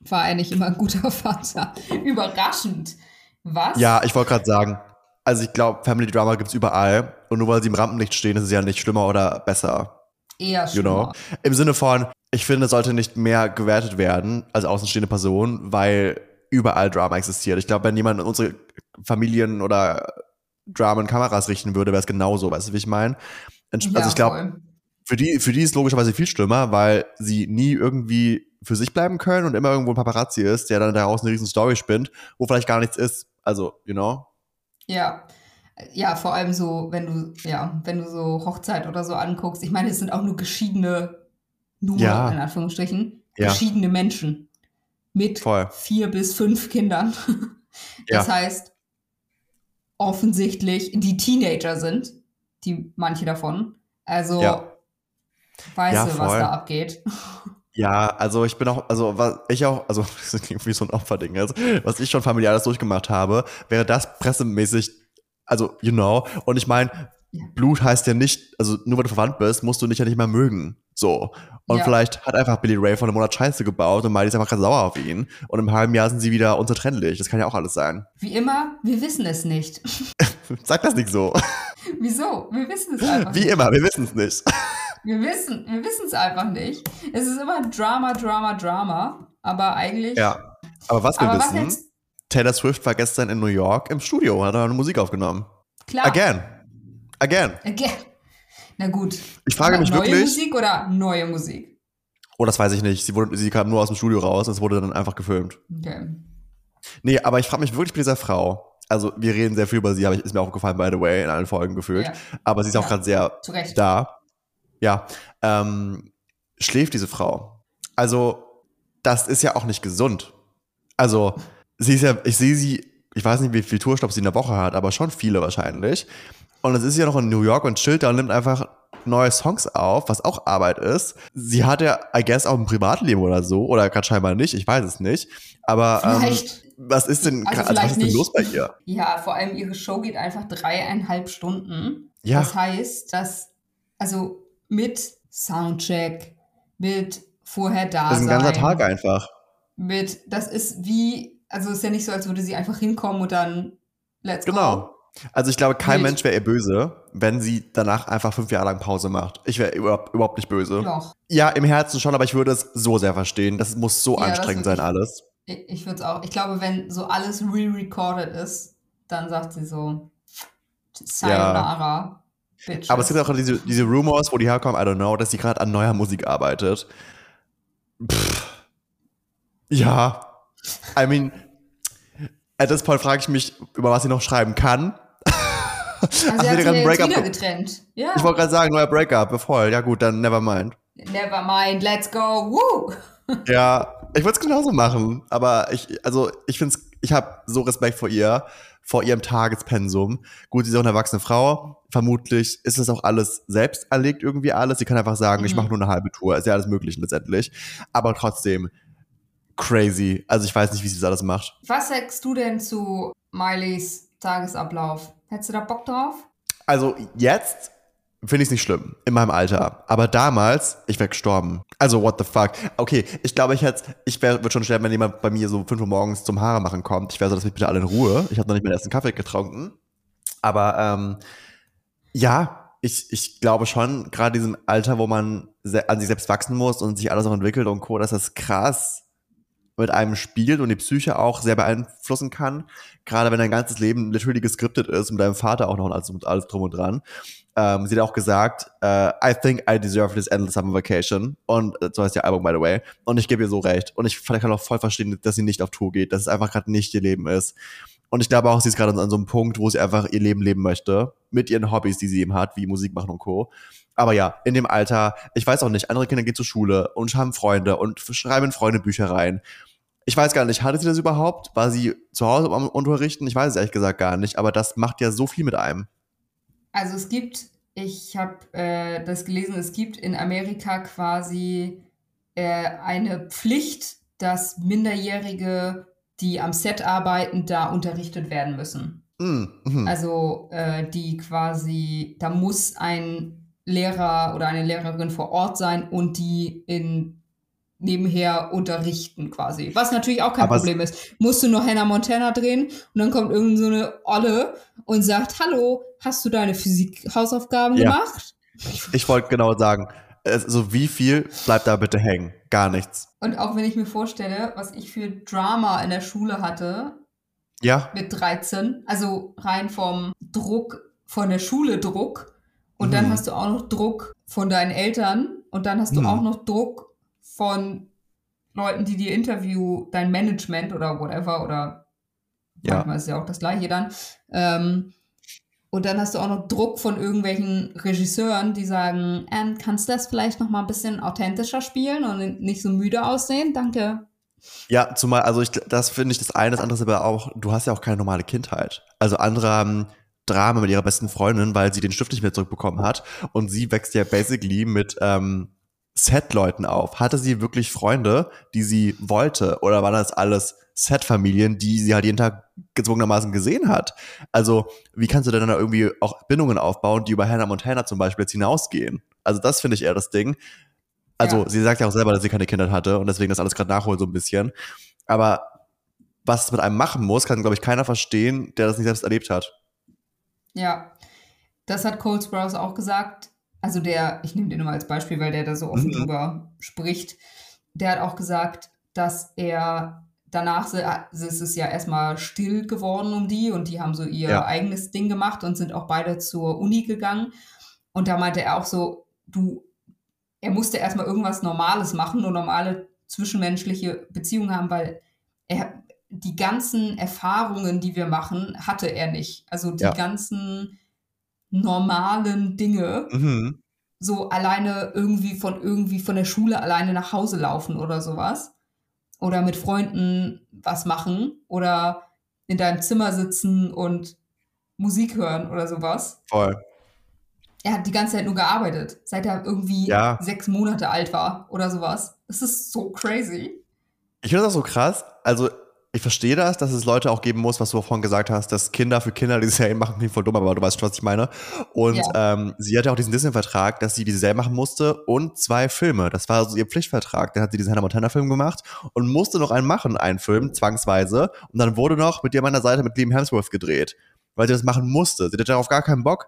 war er nicht immer ein guter Vater. Überraschend. Was? Ja, ich wollte gerade sagen, also ich glaube, Family Drama gibt es überall. Und nur weil sie im Rampenlicht stehen, ist es ja nicht schlimmer oder besser. Eher schlimmer. You know? Im Sinne von, ich finde, es sollte nicht mehr gewertet werden als außenstehende Person, weil überall Drama existiert. Ich glaube, wenn jemand unsere Familien oder Drama in Kameras richten würde, wäre es genauso, weißt du, wie ich meine? Also ja, ich glaube, für die, für die ist logischerweise viel schlimmer, weil sie nie irgendwie für sich bleiben können und immer irgendwo ein Paparazzi ist, der dann daraus eine riesen Story spinnt, wo vielleicht gar nichts ist. Also, you know? Ja. Ja, vor allem so, wenn du, ja, wenn du so Hochzeit oder so anguckst. Ich meine, es sind auch nur geschiedene, nur ja. in Anführungsstrichen, ja. geschiedene Menschen mit Voll. vier bis fünf Kindern. das ja. heißt, offensichtlich die Teenager sind, die manche davon. Also ja. weißt ja, du, was da abgeht. Ja, also ich bin auch, also was ich auch, also das klingt wie so ein Opferding jetzt, was ich schon familiales durchgemacht habe, wäre das pressemäßig, also you know, und ich meine, Blut heißt ja nicht, also nur weil du verwandt bist, musst du dich ja nicht mehr mögen. So. Und ja. vielleicht hat einfach Billy Ray vor einem Monat Scheiße gebaut und Miley ist einfach ganz sauer auf ihn. Und im halben Jahr sind sie wieder unzertrennlich. Das kann ja auch alles sein. Wie immer, wir wissen es nicht. Sag das nicht so. Wieso? Wir wissen es einfach Wie immer, wir wissen es nicht. Wir wissen wir es einfach nicht. Es ist immer Drama, Drama, Drama. Aber eigentlich. Ja. Aber was wir aber wissen, was Taylor Swift war gestern in New York im Studio, hat eine Musik aufgenommen. Klar. Again. Again. Again. Na gut. Ich frage mich neue wirklich. Neue Musik oder neue Musik? Oh, das weiß ich nicht. Sie, wurde, sie kam nur aus dem Studio raus, es wurde dann einfach gefilmt. Okay. Nee, aber ich frage mich wirklich bei dieser Frau. Also, wir reden sehr viel über sie, aber ist mir auch gefallen, by the way, in allen Folgen gefühlt. Ja. Aber sie ist ja. auch gerade sehr da. Ja. Ähm, schläft diese Frau? Also, das ist ja auch nicht gesund. Also, sie ist ja, ich sehe sie, ich weiß nicht, wie viel Tourstopp sie in der Woche hat, aber schon viele wahrscheinlich. Und es ist ja noch in New York und chillt da und nimmt einfach neue Songs auf, was auch Arbeit ist. Sie hat ja, I guess, auch ein Privatleben oder so, oder gerade scheinbar nicht, ich weiß es nicht. Aber ähm, was ist denn, also also was ist denn los bei ihr? Ja, vor allem ihre Show geht einfach dreieinhalb Stunden. Ja. Das heißt, dass, also mit Soundcheck, mit vorher da sein. Das ist ein ganzer Tag einfach. Mit, das ist wie, also es ist ja nicht so, als würde sie einfach hinkommen und dann let's genau. go. Genau. Also ich glaube, kein Wild. Mensch wäre ihr böse, wenn sie danach einfach fünf Jahre lang Pause macht. Ich wäre überhaupt, überhaupt nicht böse. Doch. Ja, im Herzen schon, aber ich würde es so sehr verstehen. Das muss so ja, anstrengend sein, alles. Ich, ich würde es auch. Ich glaube, wenn so alles re-recorded ist, dann sagt sie so, Sayonara. Ja. Aber es gibt auch diese, diese Rumors, wo die herkommen, I don't know, dass sie gerade an neuer Musik arbeitet. Pff. Ja. I mean, at this point frage ich mich, über was sie noch schreiben kann. Also Ach, sie hat sich Breakup getrennt. Ja. Ich wollte gerade sagen, neuer Breakup, voll. Ja gut, dann never mind. Never mind, let's go. Woo! ja, ich würde es genauso machen. Aber ich, also ich finde ich habe so Respekt vor ihr, vor ihrem Tagespensum. Gut, sie ist auch eine erwachsene Frau. Vermutlich ist es auch alles selbst erlegt irgendwie alles. Sie kann einfach sagen, mhm. ich mache nur eine halbe Tour. Ist ja alles möglich letztendlich. Aber trotzdem, crazy. Also ich weiß nicht, wie sie das alles macht. Was sagst du denn zu Mileys Tagesablauf? Hättest du da Bock drauf? Also jetzt finde ich es nicht schlimm, in meinem Alter. Aber damals, ich wäre gestorben. Also what the fuck. Okay, ich glaube, ich hätte, ich würde schon sterben, wenn jemand bei mir so 5 Uhr morgens zum Haare machen kommt. Ich wäre so, dass mich bitte alle in Ruhe. Ich habe noch nicht meinen ersten Kaffee getrunken. Aber ähm, ja, ich, ich glaube schon, gerade in diesem Alter, wo man an sich selbst wachsen muss und sich alles auch entwickelt und Co., dass das krass mit einem spielt und die Psyche auch sehr beeinflussen kann. Gerade wenn dein ganzes Leben literally geskriptet ist und deinem Vater auch noch alles, alles drum und dran. Ähm, sie hat auch gesagt, uh, I think I deserve this endless summer vacation. Und äh, so heißt ihr Album, by the way. Und ich gebe ihr so recht. Und ich kann auch voll verstehen, dass sie nicht auf Tour geht, dass es einfach gerade nicht ihr Leben ist. Und ich glaube auch, sie ist gerade an so einem Punkt, wo sie einfach ihr Leben leben möchte. Mit ihren Hobbys, die sie eben hat, wie Musik machen und Co. Aber ja, in dem Alter, ich weiß auch nicht, andere Kinder gehen zur Schule und haben Freunde und schreiben Freundebücher rein. Ich weiß gar nicht, hatte sie das überhaupt? War sie zu Hause am Unterrichten? Ich weiß es ehrlich gesagt gar nicht, aber das macht ja so viel mit einem. Also es gibt, ich habe äh, das gelesen, es gibt in Amerika quasi äh, eine Pflicht, dass Minderjährige, die am Set arbeiten, da unterrichtet werden müssen. Mm, mhm. Also äh, die quasi, da muss ein Lehrer oder eine Lehrerin vor Ort sein und die in nebenher unterrichten quasi. Was natürlich auch kein Aber Problem ist. Musst du noch Hannah Montana drehen und dann kommt irgend so eine Olle und sagt, hallo, hast du deine Physik-Hausaufgaben ja. gemacht? Ich wollte genau sagen, also wie viel bleibt da bitte hängen? Gar nichts. Und auch wenn ich mir vorstelle, was ich für Drama in der Schule hatte, ja. mit 13, also rein vom Druck, von der Schule Druck, Und dann mhm. hast du auch noch Druck von deinen Eltern und dann hast du mhm. auch noch Druck von Leuten, die dir Interview, dein Management oder whatever oder ja. manchmal ist ja auch das gleiche dann. Ähm, und dann hast du auch noch Druck von irgendwelchen Regisseuren, die sagen, ähm, kannst du das vielleicht noch mal ein bisschen authentischer spielen und nicht so müde aussehen? Danke. Ja, zumal, also ich, das finde ich das eine, das andere ist aber auch, du hast ja auch keine normale Kindheit. Also andere haben Drama mit ihrer besten Freundin, weil sie den Stift nicht mehr zurückbekommen hat und sie wächst ja basically mit ähm, Set-Leuten auf. Hatte sie wirklich Freunde, die sie wollte oder waren das alles Set-Familien, die sie halt jeden Tag gezwungenermaßen gesehen hat? Also wie kannst du denn da irgendwie auch Bindungen aufbauen, die über Hannah Montana zum Beispiel jetzt hinausgehen? Also das finde ich eher das Ding. Also ja. sie sagt ja auch selber, dass sie keine Kinder hatte und deswegen das alles gerade nachholt so ein bisschen. Aber was es mit einem machen muss, kann, glaube ich, keiner verstehen, der das nicht selbst erlebt hat. Ja, das hat Cole Sprouse auch gesagt. Also der, ich nehme den nur als Beispiel, weil der da so offen mhm. drüber spricht. Der hat auch gesagt, dass er danach ist es ja erstmal still geworden um die und die haben so ihr ja. eigenes Ding gemacht und sind auch beide zur Uni gegangen. Und da meinte er auch so, du er musste erstmal irgendwas Normales machen, nur normale zwischenmenschliche Beziehungen haben, weil er die ganzen Erfahrungen, die wir machen, hatte er nicht. Also die ja. ganzen normalen Dinge, mhm. so alleine irgendwie von irgendwie von der Schule alleine nach Hause laufen oder sowas. Oder mit Freunden was machen oder in deinem Zimmer sitzen und Musik hören oder sowas. Voll er hat die ganze Zeit nur gearbeitet, seit er irgendwie ja. sechs Monate alt war oder sowas. Das ist so crazy. Ich finde das so krass. Also, ich verstehe das, dass es Leute auch geben muss, was du vorhin gesagt hast, dass Kinder für Kinder diese Serien machen, klingt voll dumm, aber du weißt schon, was ich meine. Und ja. ähm, sie hatte auch diesen Disney-Vertrag, dass sie diese Serie machen musste und zwei Filme. Das war also ihr Pflichtvertrag. Dann hat sie diesen Hannah Montana-Film gemacht und musste noch einen machen, einen Film, zwangsweise. Und dann wurde noch mit dir an der Seite mit Liam Hemsworth gedreht, weil sie das machen musste. Sie hatte darauf gar keinen Bock.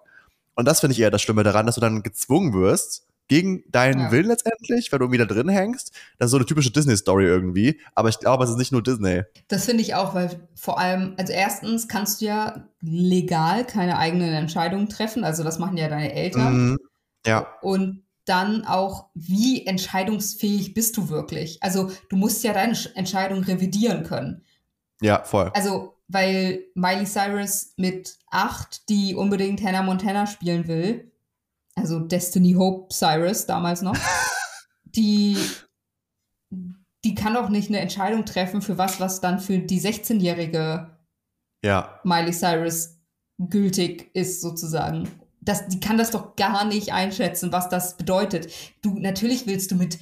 Und das finde ich eher das Schlimme daran, dass du dann gezwungen wirst, gegen deinen ja. Willen letztendlich, wenn du wieder drin hängst. Das ist so eine typische Disney-Story irgendwie. Aber ich glaube, es ist nicht nur Disney. Das finde ich auch, weil vor allem, also erstens kannst du ja legal keine eigenen Entscheidungen treffen. Also das machen ja deine Eltern. Mhm. Ja. Und dann auch, wie entscheidungsfähig bist du wirklich? Also du musst ja deine Entscheidung revidieren können. Ja, voll. Also weil Miley Cyrus mit acht, die unbedingt Hannah Montana spielen will, also Destiny Hope Cyrus damals noch, die, die kann doch nicht eine Entscheidung treffen für was, was dann für die 16-jährige ja. Miley Cyrus gültig ist, sozusagen. Das, die kann das doch gar nicht einschätzen, was das bedeutet. Du, natürlich willst du mit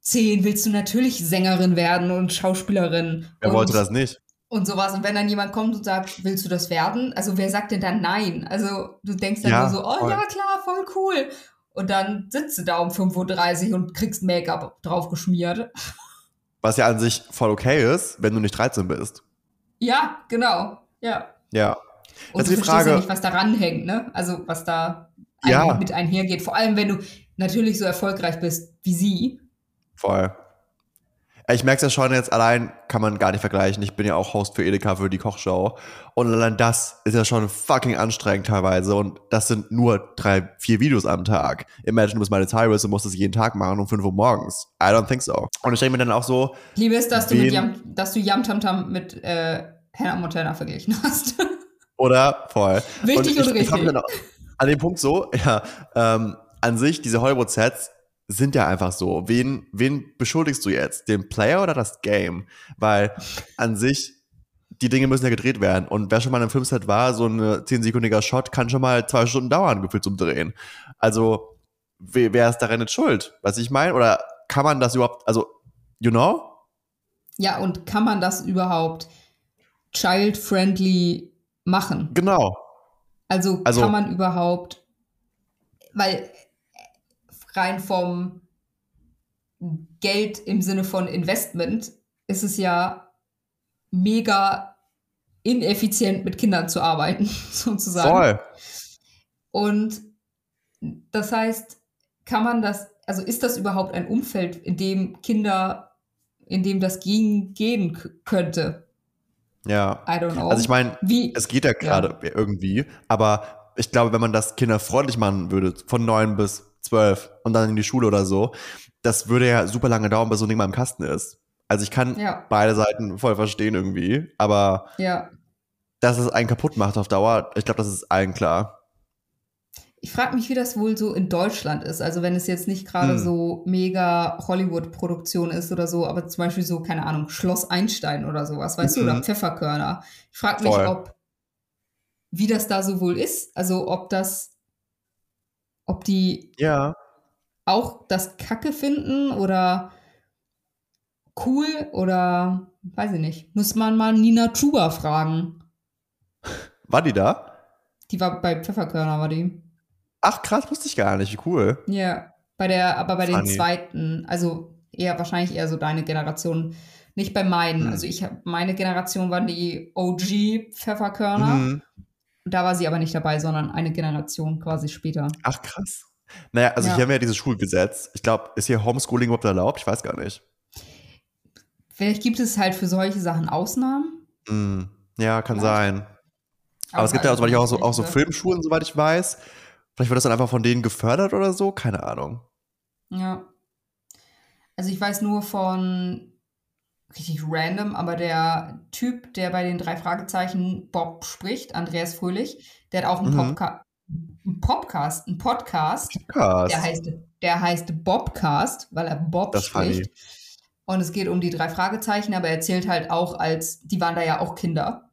zehn, willst du natürlich Sängerin werden und Schauspielerin. Wer wollte das nicht? Und sowas. Und wenn dann jemand kommt und sagt, willst du das werden? Also wer sagt denn dann nein? Also du denkst dann ja, nur so, oh voll. ja klar, voll cool. Und dann sitzt du da um 5.30 Uhr und kriegst Make-up drauf geschmiert. Was ja an sich voll okay ist, wenn du nicht 13 bist. Ja, genau. Ja. Ja. Und Jetzt du die Frage, ja nicht, was daran hängt, ne? Also was da ja. mit einhergeht. Vor allem, wenn du natürlich so erfolgreich bist wie sie. Voll. Ich merke es ja schon jetzt allein, kann man gar nicht vergleichen. Ich bin ja auch Host für Edeka für die Kochshow. Und allein das ist ja schon fucking anstrengend teilweise. Und das sind nur drei, vier Videos am Tag. Imagine, du bist meine Tyrus und musst es jeden Tag machen um 5 Uhr morgens. I don't think so. Und ich denke mir dann auch so. Liebe ist, dass du, mit Yam, dass du Yam Tam Tam mit äh, Hannah Montana verglichen hast. Oder? Voll. Wichtig und, ich, und richtig. Ich an dem Punkt so, ja, ähm, an sich, diese Hollywood-Sets sind ja einfach so. Wen, wen beschuldigst du jetzt? Den Player oder das Game? Weil an sich, die Dinge müssen ja gedreht werden. Und wer schon mal im Filmset war, so ein 10-sekündiger Shot kann schon mal zwei Stunden dauern, gefühlt zum Drehen. Also, wer, wer ist daran jetzt schuld? Was ich meine? Oder kann man das überhaupt, also, you know? Ja, und kann man das überhaupt child-friendly machen? Genau. Also, also kann man überhaupt, weil rein vom Geld im Sinne von Investment ist es ja mega ineffizient mit Kindern zu arbeiten, sozusagen. Voll. Und das heißt, kann man das, also ist das überhaupt ein Umfeld, in dem Kinder, in dem das gehen, gehen könnte? Ja. I don't know. Also ich meine, es geht ja gerade ja. irgendwie, aber ich glaube, wenn man das kinderfreundlich machen würde, von neun bis zwölf und dann in die Schule oder so, das würde ja super lange dauern, bis so ein Ding mal im Kasten ist. Also ich kann ja. beide Seiten voll verstehen irgendwie, aber ja. dass es einen kaputt macht auf Dauer, ich glaube, das ist allen klar. Ich frage mich, wie das wohl so in Deutschland ist. Also wenn es jetzt nicht gerade hm. so mega Hollywood-Produktion ist oder so, aber zum Beispiel so, keine Ahnung, Schloss Einstein oder sowas, weißt mhm. du, oder mhm. Pfefferkörner. Ich frage mich, ob, wie das da so wohl ist. Also ob das, ob die ja. auch das Kacke finden oder cool oder weiß ich nicht. Muss man mal Nina Chuba fragen. War die da? Die war bei Pfefferkörner, war die. Ach krass, wusste ich gar nicht, wie cool. Ja, bei der, aber bei Funny. den zweiten, also eher wahrscheinlich eher so deine Generation, nicht bei meinen. Hm. Also ich meine Generation waren die OG Pfefferkörner. Mhm. Da war sie aber nicht dabei, sondern eine Generation quasi später. Ach krass. Naja, also ja. hier haben wir ja dieses Schulgesetz. Ich glaube, ist hier Homeschooling überhaupt erlaubt? Ich weiß gar nicht. Vielleicht gibt es halt für solche Sachen Ausnahmen. Mm, ja, kann Vielleicht. sein. Aber, Aber es gibt ja also, auch, so, auch so Filmschulen, soweit ich weiß. Vielleicht wird das dann einfach von denen gefördert oder so, keine Ahnung. Ja. Also ich weiß nur von richtig random, aber der Typ, der bei den drei Fragezeichen Bob spricht, Andreas Fröhlich, der hat auch einen, mhm. Popca einen Podcast, einen Podcast, Podcast. Der, heißt, der heißt Bobcast, weil er Bob das spricht. Und es geht um die drei Fragezeichen, aber er erzählt halt auch als, die waren da ja auch Kinder,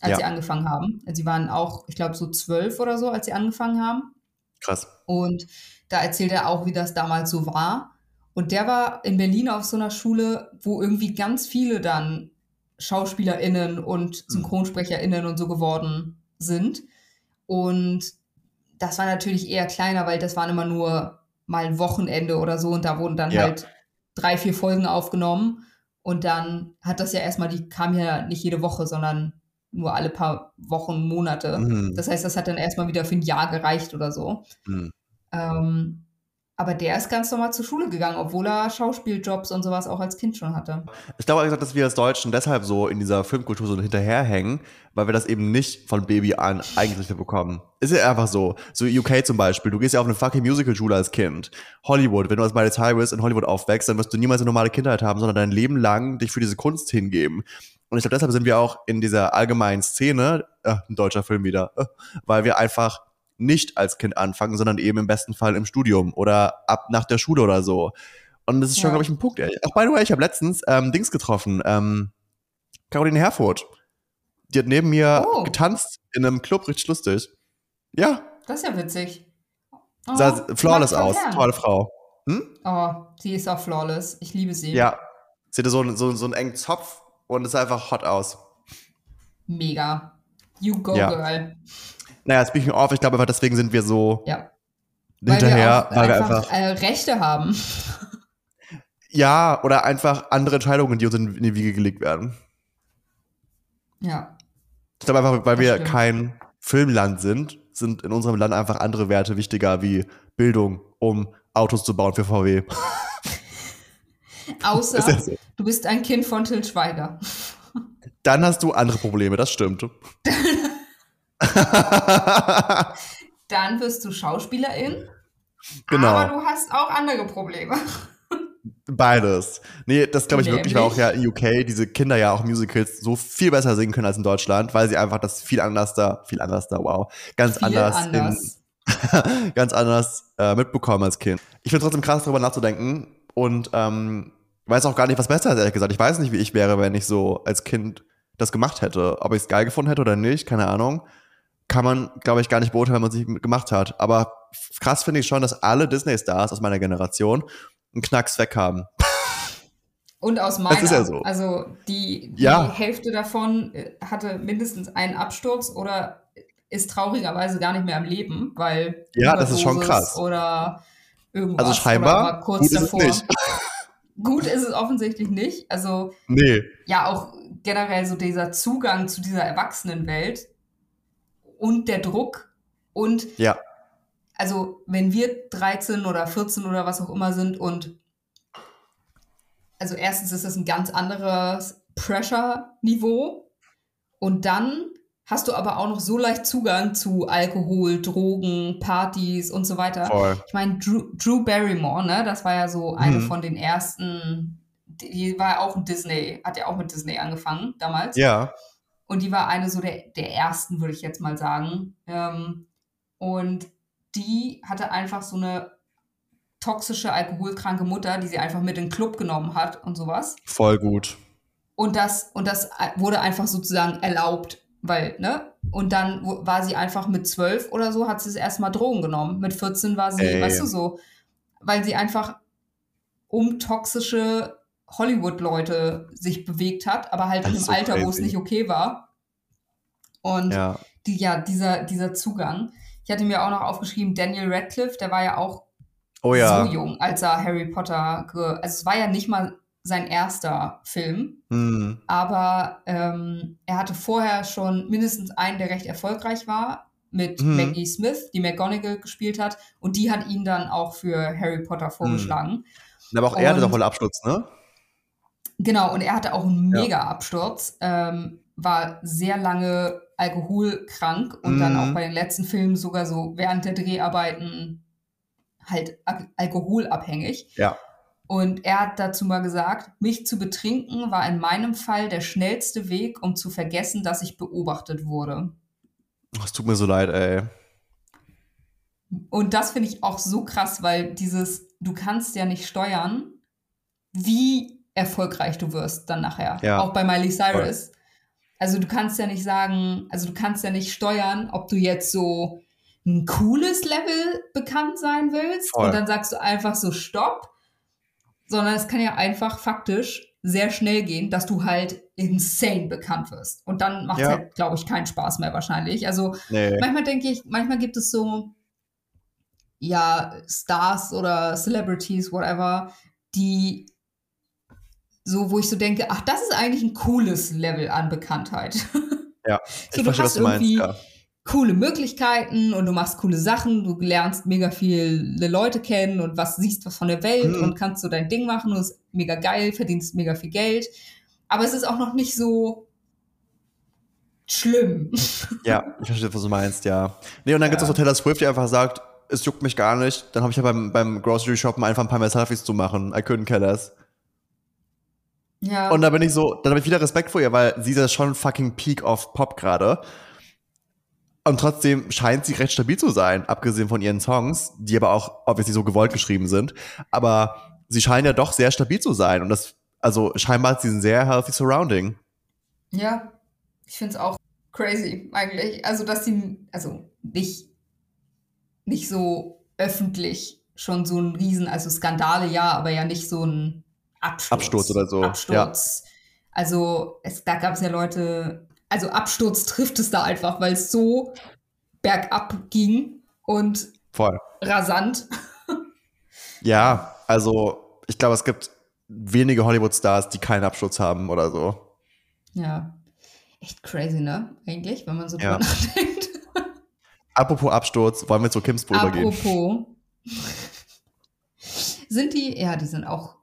als ja. sie angefangen haben. Sie waren auch, ich glaube, so zwölf oder so, als sie angefangen haben. Krass. Und da erzählt er auch, wie das damals so war. Und der war in Berlin auf so einer Schule, wo irgendwie ganz viele dann SchauspielerInnen und mhm. SynchronsprecherInnen und so geworden sind. Und das war natürlich eher kleiner, weil das waren immer nur mal ein Wochenende oder so und da wurden dann ja. halt drei, vier Folgen aufgenommen. Und dann hat das ja erstmal, die kam ja nicht jede Woche, sondern nur alle paar Wochen, Monate. Mhm. Das heißt, das hat dann erstmal wieder für ein Jahr gereicht oder so. Mhm. Ähm, aber der ist ganz normal zur Schule gegangen, obwohl er Schauspieljobs und sowas auch als Kind schon hatte. Ich glaube gesagt, dass wir als Deutschen deshalb so in dieser Filmkultur so hinterherhängen, weil wir das eben nicht von Baby an eigentlich bekommen. Ist ja einfach so. So UK zum Beispiel, du gehst ja auf eine fucking Musical-Schule als Kind. Hollywood, wenn du als Miley Cyrus in Hollywood aufwächst, dann wirst du niemals eine normale Kindheit haben, sondern dein Leben lang dich für diese Kunst hingeben. Und ich glaube, deshalb sind wir auch in dieser allgemeinen Szene, äh, ein deutscher Film wieder, äh, weil wir einfach nicht als Kind anfangen, sondern eben im besten Fall im Studium oder ab nach der Schule oder so. Und das ist schon, ja. glaube ich, ein Punkt. Ey. Ach, by the way, ich habe letztens ähm, Dings getroffen, ähm, Caroline Herfurth. Die hat neben mir oh. getanzt in einem Club, richtig lustig. Ja. Das ist ja witzig. Oh, Sah flawless aus, tolle Frau. Hm? Oh, sie ist auch flawless. Ich liebe sie. Ja. Sie hatte so, so, so einen engen Zopf und es sah einfach hot aus. Mega. You go, ja. girl. Naja, speaking of, ich glaube einfach, deswegen sind wir so ja. hinterher, weil wir, weil wir einfach äh, Rechte haben. Ja, oder einfach andere Entscheidungen, die uns in, die Wiege gelegt werden. Ja. Ich glaube einfach, weil das wir stimmt. kein Filmland sind, sind in unserem Land einfach andere Werte wichtiger wie Bildung, um Autos zu bauen für VW. Außer so. du bist ein Kind von Till Schweiger. Dann hast du andere Probleme, das stimmt. Dann wirst du Schauspielerin. Genau. Aber du hast auch andere Probleme. Beides. Nee, das glaube ich Nämlich? wirklich, weil auch ja in UK diese Kinder ja auch Musicals so viel besser singen können als in Deutschland, weil sie einfach das viel anders da, viel anders da, wow, ganz viel anders, anders. In, ganz anders äh, mitbekommen als Kind. Ich finde trotzdem krass, darüber nachzudenken und ähm, weiß auch gar nicht, was besser ist, ehrlich gesagt. Ich weiß nicht, wie ich wäre, wenn ich so als Kind das gemacht hätte. Ob ich es geil gefunden hätte oder nicht, keine Ahnung kann man, glaube ich, gar nicht beurteilen, wenn man nicht gemacht hat. Aber krass finde ich schon, dass alle Disney-Stars aus meiner Generation einen Knacks weg haben. Und aus meiner. Das ist ja so. Also die, die ja. Hälfte davon äh, hatte mindestens einen Absturz oder ist traurigerweise gar nicht mehr am Leben, weil. Ja, das ist schon krass. Oder irgendwas. Also scheinbar kurz gut davor. ist es nicht. gut ist es offensichtlich nicht. Also. Nee. Ja, auch generell so dieser Zugang zu dieser Erwachsenenwelt und der Druck und ja. also wenn wir 13 oder 14 oder was auch immer sind und also erstens ist das ein ganz anderes Pressure-Niveau und dann hast du aber auch noch so leicht Zugang zu Alkohol, Drogen, Partys und so weiter. Voll. Ich meine, Drew, Drew, Barrymore, ne, das war ja so eine mhm. von den ersten, die war ja auch ein Disney, hat ja auch mit Disney angefangen damals. Ja. Und die war eine so der, der ersten, würde ich jetzt mal sagen. Ähm, und die hatte einfach so eine toxische, alkoholkranke Mutter, die sie einfach mit in den Club genommen hat und sowas. Voll gut. Und das, und das wurde einfach sozusagen erlaubt weil, ne? Und dann war sie einfach mit zwölf oder so, hat sie es erstmal Drogen genommen. Mit 14 war sie, Ey. weißt du so, weil sie einfach um toxische Hollywood-Leute sich bewegt hat, aber halt in einem so Alter, wo es nicht okay war. Und ja. Die, ja, dieser, dieser Zugang. Ich hatte mir auch noch aufgeschrieben, Daniel Radcliffe, der war ja auch oh, ja. so jung, als er Harry Potter, also es war ja nicht mal sein erster Film. Mhm. Aber ähm, er hatte vorher schon mindestens einen, der recht erfolgreich war, mit mhm. Maggie Smith, die McGonagall gespielt hat. Und die hat ihn dann auch für Harry Potter vorgeschlagen. Mhm. Aber auch er hatte doch wohl Absturz, ne? Genau, und er hatte auch einen Mega-Absturz. Ähm, war sehr lange alkoholkrank und dann auch mhm. bei den letzten Filmen sogar so während der Dreharbeiten halt alkoholabhängig. Ja. Und er hat dazu mal gesagt, mich zu betrinken war in meinem Fall der schnellste Weg, um zu vergessen, dass ich beobachtet wurde. Es tut mir so leid, ey. Und das finde ich auch so krass, weil dieses, du kannst ja nicht steuern, wie erfolgreich du wirst dann nachher. Ja. Auch bei Miley Cyrus. Also du kannst ja nicht sagen, also du kannst ja nicht steuern, ob du jetzt so ein cooles Level bekannt sein willst Voll. und dann sagst du einfach so Stopp sondern es kann ja einfach faktisch sehr schnell gehen, dass du halt insane bekannt wirst. Und dann macht es ja. halt, glaube ich, keinen Spaß mehr wahrscheinlich. Also nee. manchmal denke ich, manchmal gibt es so, ja, Stars oder Celebrities, whatever, die so, wo ich so denke, ach, das ist eigentlich ein cooles Level an Bekanntheit. Ja, ich so, verstehe, was du meinst, ja coole Möglichkeiten und du machst coole Sachen, du lernst mega viele Leute kennen und was siehst was von der Welt mhm. und kannst so dein Ding machen und ist mega geil, verdienst mega viel Geld. Aber es ist auch noch nicht so schlimm. Ja, ich verstehe, was du meinst, ja. Nee, und dann ja. gibt es auch Taylor Swift, die einfach sagt, es juckt mich gar nicht. Dann habe ich ja beim, beim Grocery Shoppen einfach ein paar mehr Selfies zu machen. I couldn't care less. Ja. Und da bin ich so, dann habe ich wieder Respekt vor ihr, weil sie ist ja schon fucking Peak of Pop gerade. Und trotzdem scheint sie recht stabil zu sein, abgesehen von ihren Songs, die aber auch obviously so gewollt geschrieben sind. Aber sie scheinen ja doch sehr stabil zu sein. Und das, also scheinbar hat sie ein sehr healthy surrounding. Ja, ich finde es auch crazy eigentlich. Also, dass sie, also nicht, nicht so öffentlich schon so ein Riesen, also Skandale ja, aber ja nicht so ein Absturz. Absturz oder so. Absturz. Ja. Also, es, da gab es ja Leute, also Absturz trifft es da einfach, weil es so bergab ging und Voll. rasant. Ja, also ich glaube, es gibt wenige Hollywood-Stars, die keinen Absturz haben oder so. Ja, echt crazy, ne? Eigentlich, wenn man so ja. drüber nachdenkt. Apropos Absturz, wollen wir zu Kims Brüder gehen? Apropos. Sind die, ja, die sind auch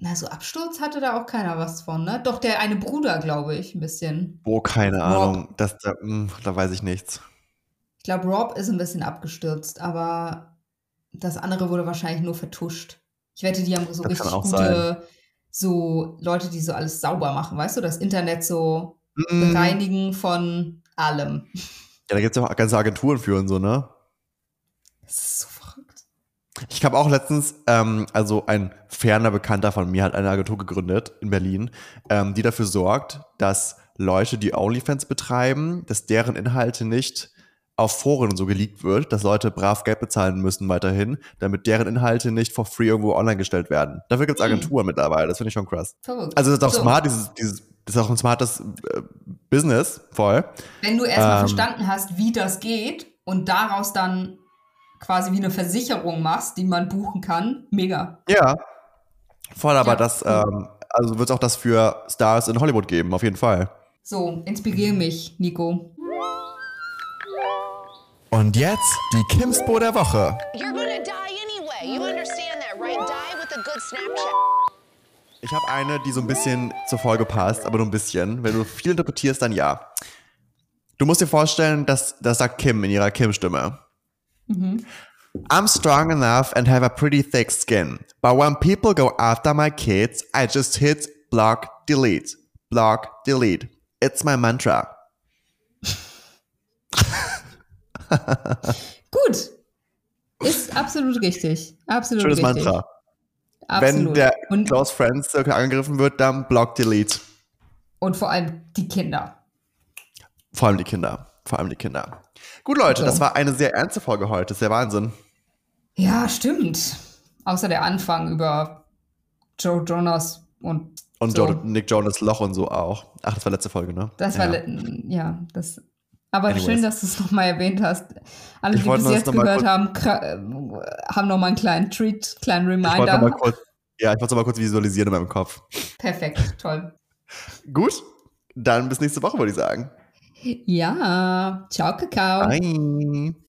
na, so Absturz hatte da auch keiner was von, ne? Doch der eine Bruder, glaube ich, ein bisschen. Oh, keine Rob. Ahnung. Das, da, mh, hm, da weiß ich nichts. Ich glaube, Rob ist ein bisschen abgestürzt, aber das andere wurde wahrscheinlich nur vertuscht. Ich wette, die haben so das richtig gute, sein. so Leute, die so alles sauber machen, weißt du, das Internet so mm. bereinigen von allem. Ja, da gibt es ja auch ganze Agenturen für und so, ne? Das ist so ich habe auch letztens, ähm, also ein ferner Bekannter von mir hat eine Agentur gegründet in Berlin, ähm, die dafür sorgt, dass Leute, die OnlyFans betreiben, dass deren Inhalte nicht auf Foren so geleakt wird, dass Leute brav Geld bezahlen müssen weiterhin, damit deren Inhalte nicht for free irgendwo online gestellt werden. Dafür gibt es hm. Agenturen mhm. mittlerweile, das finde ich schon krass. Verrückt. Also das ist auch so. smart, dieses, dieses, das ist auch ein smartes äh, Business, voll. Wenn du erstmal ähm, verstanden hast, wie das geht und daraus dann quasi wie eine Versicherung machst, die man buchen kann. Mega. Ja, voll, aber ja. das, ähm, also wird es auch das für Stars in Hollywood geben, auf jeden Fall. So, inspiriere mich, Nico. Und jetzt die Kimspo der Woche. Ich habe eine, die so ein bisschen zur Folge passt, aber nur ein bisschen. Wenn du viel interpretierst, dann ja. Du musst dir vorstellen, dass das sagt Kim in ihrer Kim-Stimme. Mhm. I'm strong enough and have a pretty thick skin. But when people go after my kids, I just hit block, delete. Block, delete. It's my mantra. Gut. Ist absolut richtig. Absolut Schönes richtig. Mantra. Absolut. Wenn der und, Close Friends Circle angegriffen wird, dann Block Delete. Und vor allem die Kinder. Vor allem die Kinder. Vor allem die Kinder. Gut, Leute, das war eine sehr ernste Folge heute. Das ist der Wahnsinn. Ja, stimmt. Außer der Anfang über Joe Jonas und. Und so. Nick Jonas Loch und so auch. Ach, das war letzte Folge, ne? Das war, ja, das aber Anyways. schön, dass du es nochmal erwähnt hast. Alle, ich die bis jetzt gehört haben, haben nochmal einen kleinen Treat, kleinen Reminder. Ich kurz, ja, ich wollte es mal kurz visualisieren in meinem Kopf. Perfekt, toll. Gut, dann bis nächste Woche, würde ich sagen. Ja, ciao, Kakao. Bye.